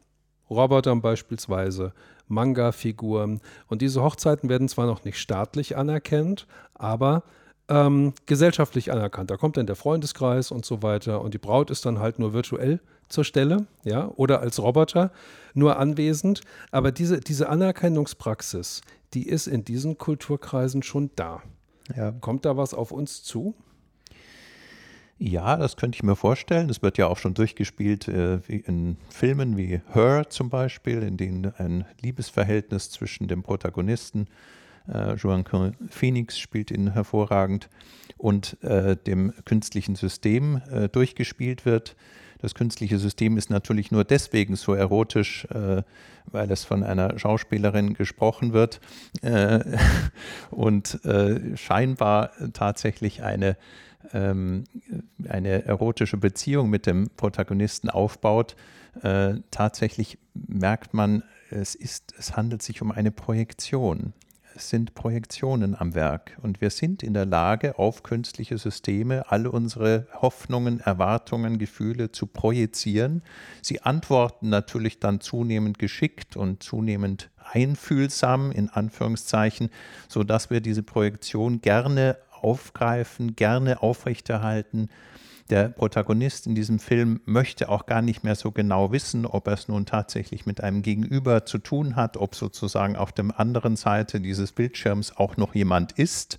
Robotern beispielsweise, Manga-Figuren. Und diese Hochzeiten werden zwar noch nicht staatlich anerkannt, aber ähm, gesellschaftlich anerkannt. Da kommt dann der Freundeskreis und so weiter und die Braut ist dann halt nur virtuell zur Stelle, ja, oder als Roboter nur anwesend. Aber diese, diese Anerkennungspraxis, die ist in diesen Kulturkreisen schon da. Ja. Kommt da was auf uns zu? Ja, das könnte ich mir vorstellen. Das wird ja auch schon durchgespielt äh, in Filmen wie Her zum Beispiel, in denen ein Liebesverhältnis zwischen dem Protagonisten, äh, Joaquin Phoenix spielt ihn hervorragend, und äh, dem künstlichen System äh, durchgespielt wird. Das künstliche System ist natürlich nur deswegen so erotisch, äh, weil es von einer Schauspielerin gesprochen wird äh, und äh, scheinbar tatsächlich eine, ähm, eine erotische Beziehung mit dem Protagonisten aufbaut. Äh, tatsächlich merkt man, es, ist, es handelt sich um eine Projektion sind Projektionen am Werk und wir sind in der Lage, auf künstliche Systeme alle unsere Hoffnungen, Erwartungen, Gefühle zu projizieren. Sie antworten natürlich dann zunehmend geschickt und zunehmend einfühlsam, in Anführungszeichen, sodass wir diese Projektion gerne aufgreifen, gerne aufrechterhalten der Protagonist in diesem Film möchte auch gar nicht mehr so genau wissen, ob er es nun tatsächlich mit einem Gegenüber zu tun hat, ob sozusagen auf der anderen Seite dieses Bildschirms auch noch jemand ist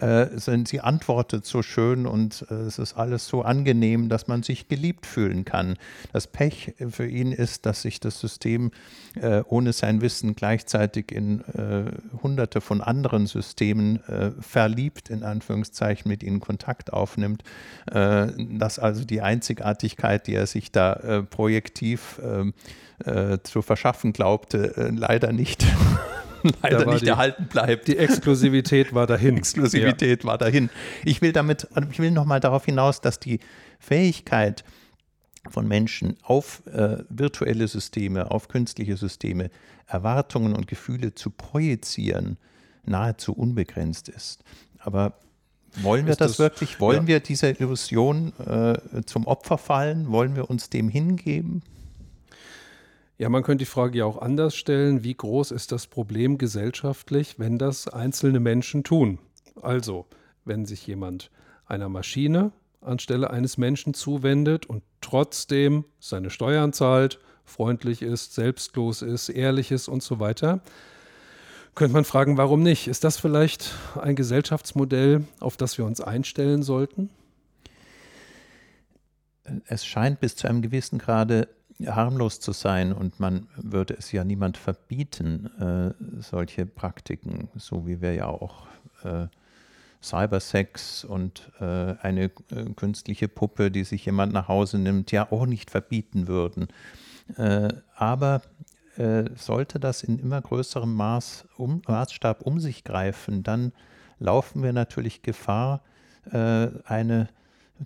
äh, sie antwortet so schön und äh, es ist alles so angenehm, dass man sich geliebt fühlen kann. Das Pech für ihn ist, dass sich das System äh, ohne sein Wissen gleichzeitig in äh, hunderte von anderen Systemen äh, verliebt, in Anführungszeichen mit ihnen Kontakt aufnimmt, dass also die Einzigartigkeit, die er sich da projektiv ähm, zu verschaffen glaubte, leider nicht leider nicht die, erhalten bleibt. Die Exklusivität war dahin. Exklusivität ja. war dahin. Ich will damit, ich will nochmal darauf hinaus, dass die Fähigkeit von Menschen auf äh, virtuelle Systeme, auf künstliche Systeme, Erwartungen und Gefühle zu projizieren, nahezu unbegrenzt ist. Aber wollen wir das, das, wirklich? Wollen ja. wir dieser Illusion äh, zum Opfer fallen? Wollen wir uns dem hingeben? Ja, man könnte die Frage ja auch anders stellen, wie groß ist das Problem gesellschaftlich, wenn das einzelne Menschen tun? Also, wenn sich jemand einer Maschine anstelle eines Menschen zuwendet und trotzdem seine Steuern zahlt, freundlich ist, selbstlos ist, ehrlich ist und so weiter, könnte man fragen, warum nicht? Ist das vielleicht ein Gesellschaftsmodell, auf das wir uns einstellen sollten? Es scheint bis zu einem gewissen Grade harmlos zu sein und man würde es ja niemand verbieten, äh, solche Praktiken, so wie wir ja auch äh, Cybersex und äh, eine äh, künstliche Puppe, die sich jemand nach Hause nimmt, ja auch nicht verbieten würden. Äh, aber äh, sollte das in immer größerem Maß um, Maßstab um sich greifen, dann laufen wir natürlich Gefahr, eine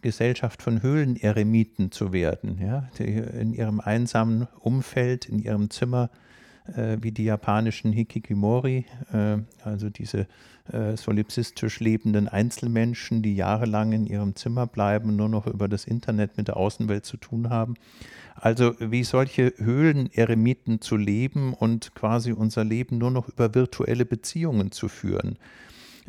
Gesellschaft von Höhleneremiten zu werden, ja, die in ihrem einsamen Umfeld, in ihrem Zimmer, äh, wie die japanischen Hikikimori, äh, also diese äh, solipsistisch lebenden Einzelmenschen, die jahrelang in ihrem Zimmer bleiben, nur noch über das Internet mit der Außenwelt zu tun haben. Also wie solche Höhleneremiten zu leben und quasi unser Leben nur noch über virtuelle Beziehungen zu führen.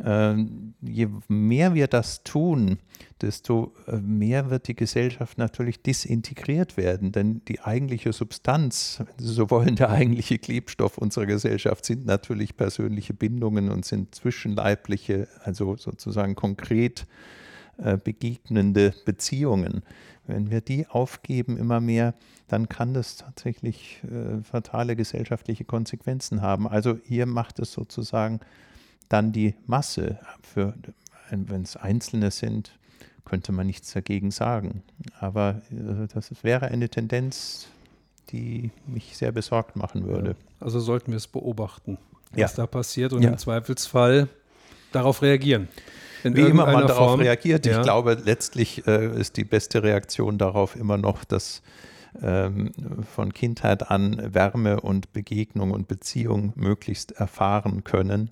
Ähm, je mehr wir das tun, desto äh, mehr wird die Gesellschaft natürlich disintegriert werden. Denn die eigentliche Substanz, so wollen, der eigentliche Klebstoff unserer Gesellschaft sind natürlich persönliche Bindungen und sind zwischenleibliche, also sozusagen konkret äh, begegnende Beziehungen. Wenn wir die aufgeben immer mehr, dann kann das tatsächlich äh, fatale gesellschaftliche Konsequenzen haben. Also hier macht es sozusagen dann die Masse. wenn es Einzelne sind, könnte man nichts dagegen sagen. Aber äh, das wäre eine Tendenz, die mich sehr besorgt machen würde. Ja, also sollten wir es beobachten, was ja. da passiert und ja. im Zweifelsfall darauf reagieren. In Wie immer man darauf Form. reagiert. Ich glaube, letztlich äh, ist die beste Reaktion darauf immer noch, dass ähm, von Kindheit an Wärme und Begegnung und Beziehung möglichst erfahren können.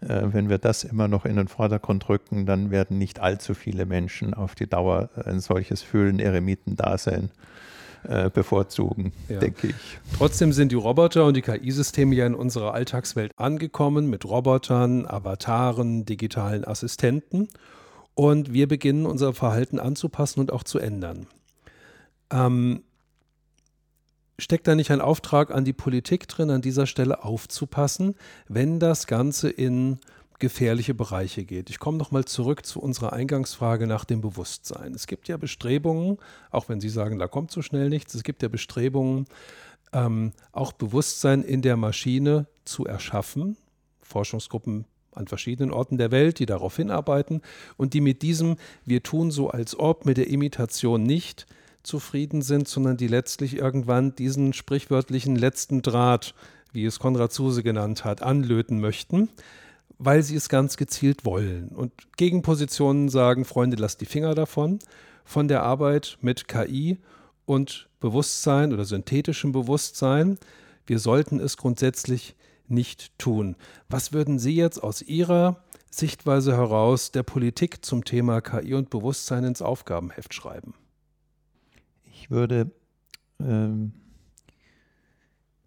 Äh, wenn wir das immer noch in den Vordergrund rücken, dann werden nicht allzu viele Menschen auf die Dauer ein solches Höhlen-Eremiten-Dasein äh, bevorzugen, ja. denke ich. Trotzdem sind die Roboter und die KI-Systeme ja in unserer Alltagswelt angekommen mit Robotern, Avataren, digitalen Assistenten. Und wir beginnen unser Verhalten anzupassen und auch zu ändern. Ähm, steckt da nicht ein Auftrag an die Politik drin, an dieser Stelle aufzupassen, wenn das Ganze in gefährliche Bereiche geht. Ich komme nochmal zurück zu unserer Eingangsfrage nach dem Bewusstsein. Es gibt ja Bestrebungen, auch wenn Sie sagen, da kommt so schnell nichts, es gibt ja Bestrebungen, ähm, auch Bewusstsein in der Maschine zu erschaffen. Forschungsgruppen an verschiedenen Orten der Welt, die darauf hinarbeiten und die mit diesem Wir tun so als ob, mit der Imitation nicht zufrieden sind, sondern die letztlich irgendwann diesen sprichwörtlichen letzten Draht, wie es Konrad Zuse genannt hat, anlöten möchten, weil sie es ganz gezielt wollen. Und Gegenpositionen sagen, Freunde, lasst die Finger davon, von der Arbeit mit KI und Bewusstsein oder synthetischem Bewusstsein. Wir sollten es grundsätzlich nicht tun. Was würden Sie jetzt aus Ihrer Sichtweise heraus der Politik zum Thema KI und Bewusstsein ins Aufgabenheft schreiben? Ich würde ähm,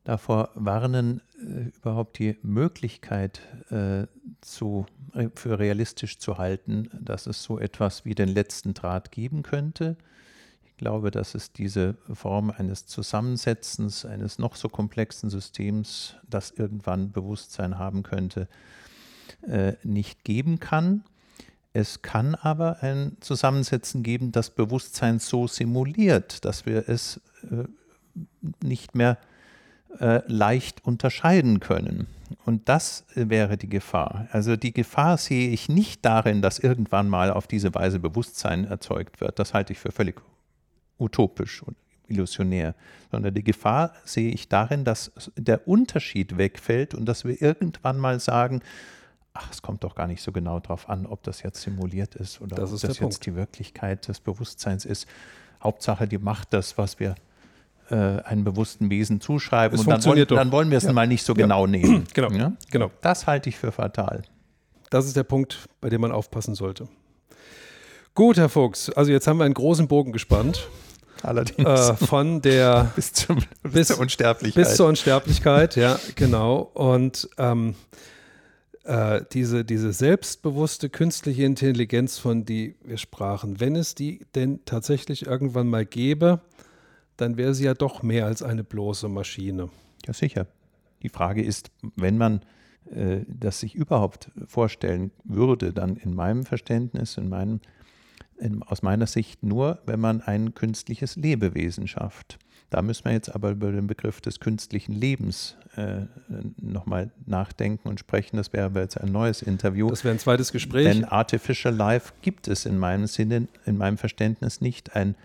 davor warnen, äh, überhaupt die Möglichkeit äh, zu, äh, für realistisch zu halten, dass es so etwas wie den letzten Draht geben könnte. Ich glaube, dass es diese Form eines Zusammensetzens eines noch so komplexen Systems, das irgendwann Bewusstsein haben könnte, äh, nicht geben kann. Es kann aber ein Zusammensetzen geben, das Bewusstsein so simuliert, dass wir es äh, nicht mehr äh, leicht unterscheiden können. Und das wäre die Gefahr. Also die Gefahr sehe ich nicht darin, dass irgendwann mal auf diese Weise Bewusstsein erzeugt wird. Das halte ich für völlig utopisch und illusionär, sondern die Gefahr sehe ich darin, dass der Unterschied wegfällt und dass wir irgendwann mal sagen, ach, es kommt doch gar nicht so genau darauf an, ob das jetzt simuliert ist oder das ob ist das jetzt Punkt. die Wirklichkeit des Bewusstseins ist. Hauptsache, die macht das, was wir äh, einem bewussten Wesen zuschreiben. Es und dann wollen, dann wollen, wir es ja. mal nicht so ja. genau nehmen. genau. Ja? genau. Das halte ich für fatal. Das ist der Punkt, bei dem man aufpassen sollte. Gut, Herr Fuchs, also jetzt haben wir einen großen Bogen gespannt. Allerdings. Äh, von der bis, zum, bis, bis, zur Unsterblichkeit. Bis zur Unsterblichkeit, ja, genau. Und ähm, äh, diese, diese selbstbewusste künstliche Intelligenz, von die wir sprachen, wenn es die denn tatsächlich irgendwann mal gäbe, dann wäre sie ja doch mehr als eine bloße Maschine. Ja, sicher. Die Frage ist, wenn man äh, das sich überhaupt vorstellen würde, dann in meinem Verständnis, in meinem, in, aus meiner Sicht nur, wenn man ein künstliches Lebewesen schafft. Da müssen wir jetzt aber über den Begriff des künstlichen Lebens äh, nochmal nachdenken und sprechen. Das wäre jetzt ein neues Interview. Das wäre ein zweites Gespräch. Denn Artificial Life gibt es in meinem Sinne, in meinem Verständnis nicht. Ein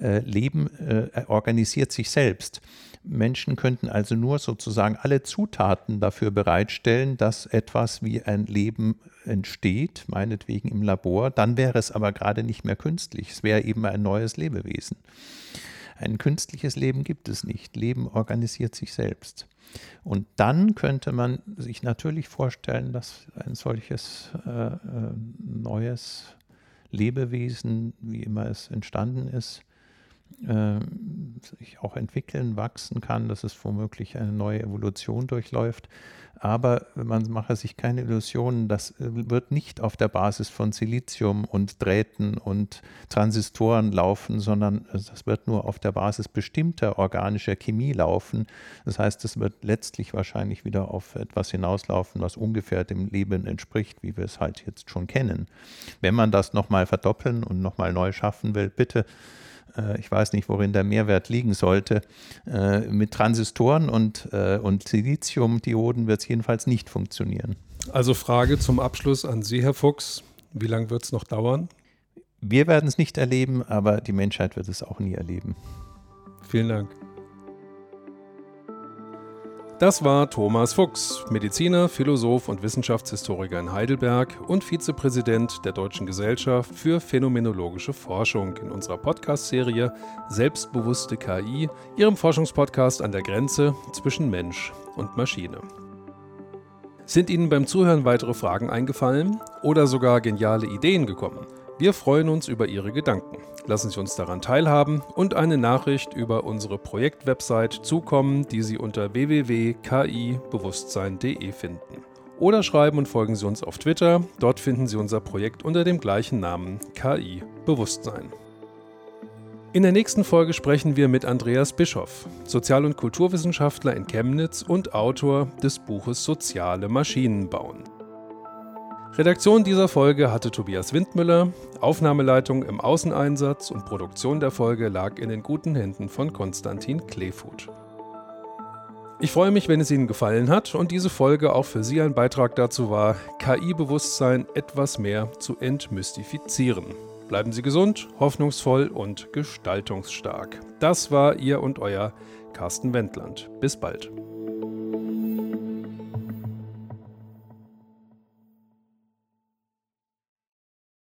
äh, Leben äh, organisiert sich selbst. Menschen könnten also nur sozusagen alle Zutaten dafür bereitstellen, dass etwas wie ein Leben entsteht, meinetwegen im Labor. Dann wäre es aber gerade nicht mehr künstlich. Es wäre eben ein neues Lebewesen. Ein künstliches Leben gibt es nicht. Leben organisiert sich selbst. Und dann könnte man sich natürlich vorstellen, dass ein solches äh, äh, neues Lebewesen, wie immer es entstanden ist, äh, sich auch entwickeln, wachsen kann, dass es womöglich eine neue Evolution durchläuft. Aber man mache sich keine Illusionen, das äh, wird nicht auf der Basis von Silizium und Drähten und Transistoren laufen, sondern das wird nur auf der Basis bestimmter organischer Chemie laufen. Das heißt, es wird letztlich wahrscheinlich wieder auf etwas hinauslaufen, was ungefähr dem Leben entspricht, wie wir es halt jetzt schon kennen. Wenn man das nochmal verdoppeln und nochmal neu schaffen will, bitte ich weiß nicht, worin der Mehrwert liegen sollte. Äh, mit Transistoren und, äh, und Siliziumdioden wird es jedenfalls nicht funktionieren. Also Frage zum Abschluss an Sie, Herr Fuchs. Wie lange wird es noch dauern? Wir werden es nicht erleben, aber die Menschheit wird es auch nie erleben. Vielen Dank. Das war Thomas Fuchs, Mediziner, Philosoph und Wissenschaftshistoriker in Heidelberg und Vizepräsident der Deutschen Gesellschaft für phänomenologische Forschung in unserer Podcast-Serie Selbstbewusste KI, ihrem Forschungspodcast an der Grenze zwischen Mensch und Maschine. Sind Ihnen beim Zuhören weitere Fragen eingefallen oder sogar geniale Ideen gekommen? Wir freuen uns über Ihre Gedanken. Lassen Sie uns daran teilhaben und eine Nachricht über unsere Projektwebsite zukommen, die Sie unter www.kibewusstsein.de finden. Oder schreiben und folgen Sie uns auf Twitter. Dort finden Sie unser Projekt unter dem gleichen Namen KI Bewusstsein. In der nächsten Folge sprechen wir mit Andreas Bischoff, Sozial- und Kulturwissenschaftler in Chemnitz und Autor des Buches Soziale Maschinen bauen. Redaktion dieser Folge hatte Tobias Windmüller, Aufnahmeleitung im Außeneinsatz und Produktion der Folge lag in den guten Händen von Konstantin Kleefuth. Ich freue mich, wenn es Ihnen gefallen hat und diese Folge auch für Sie ein Beitrag dazu war, KI-Bewusstsein etwas mehr zu entmystifizieren. Bleiben Sie gesund, hoffnungsvoll und gestaltungsstark. Das war Ihr und Euer Carsten Wendland. Bis bald.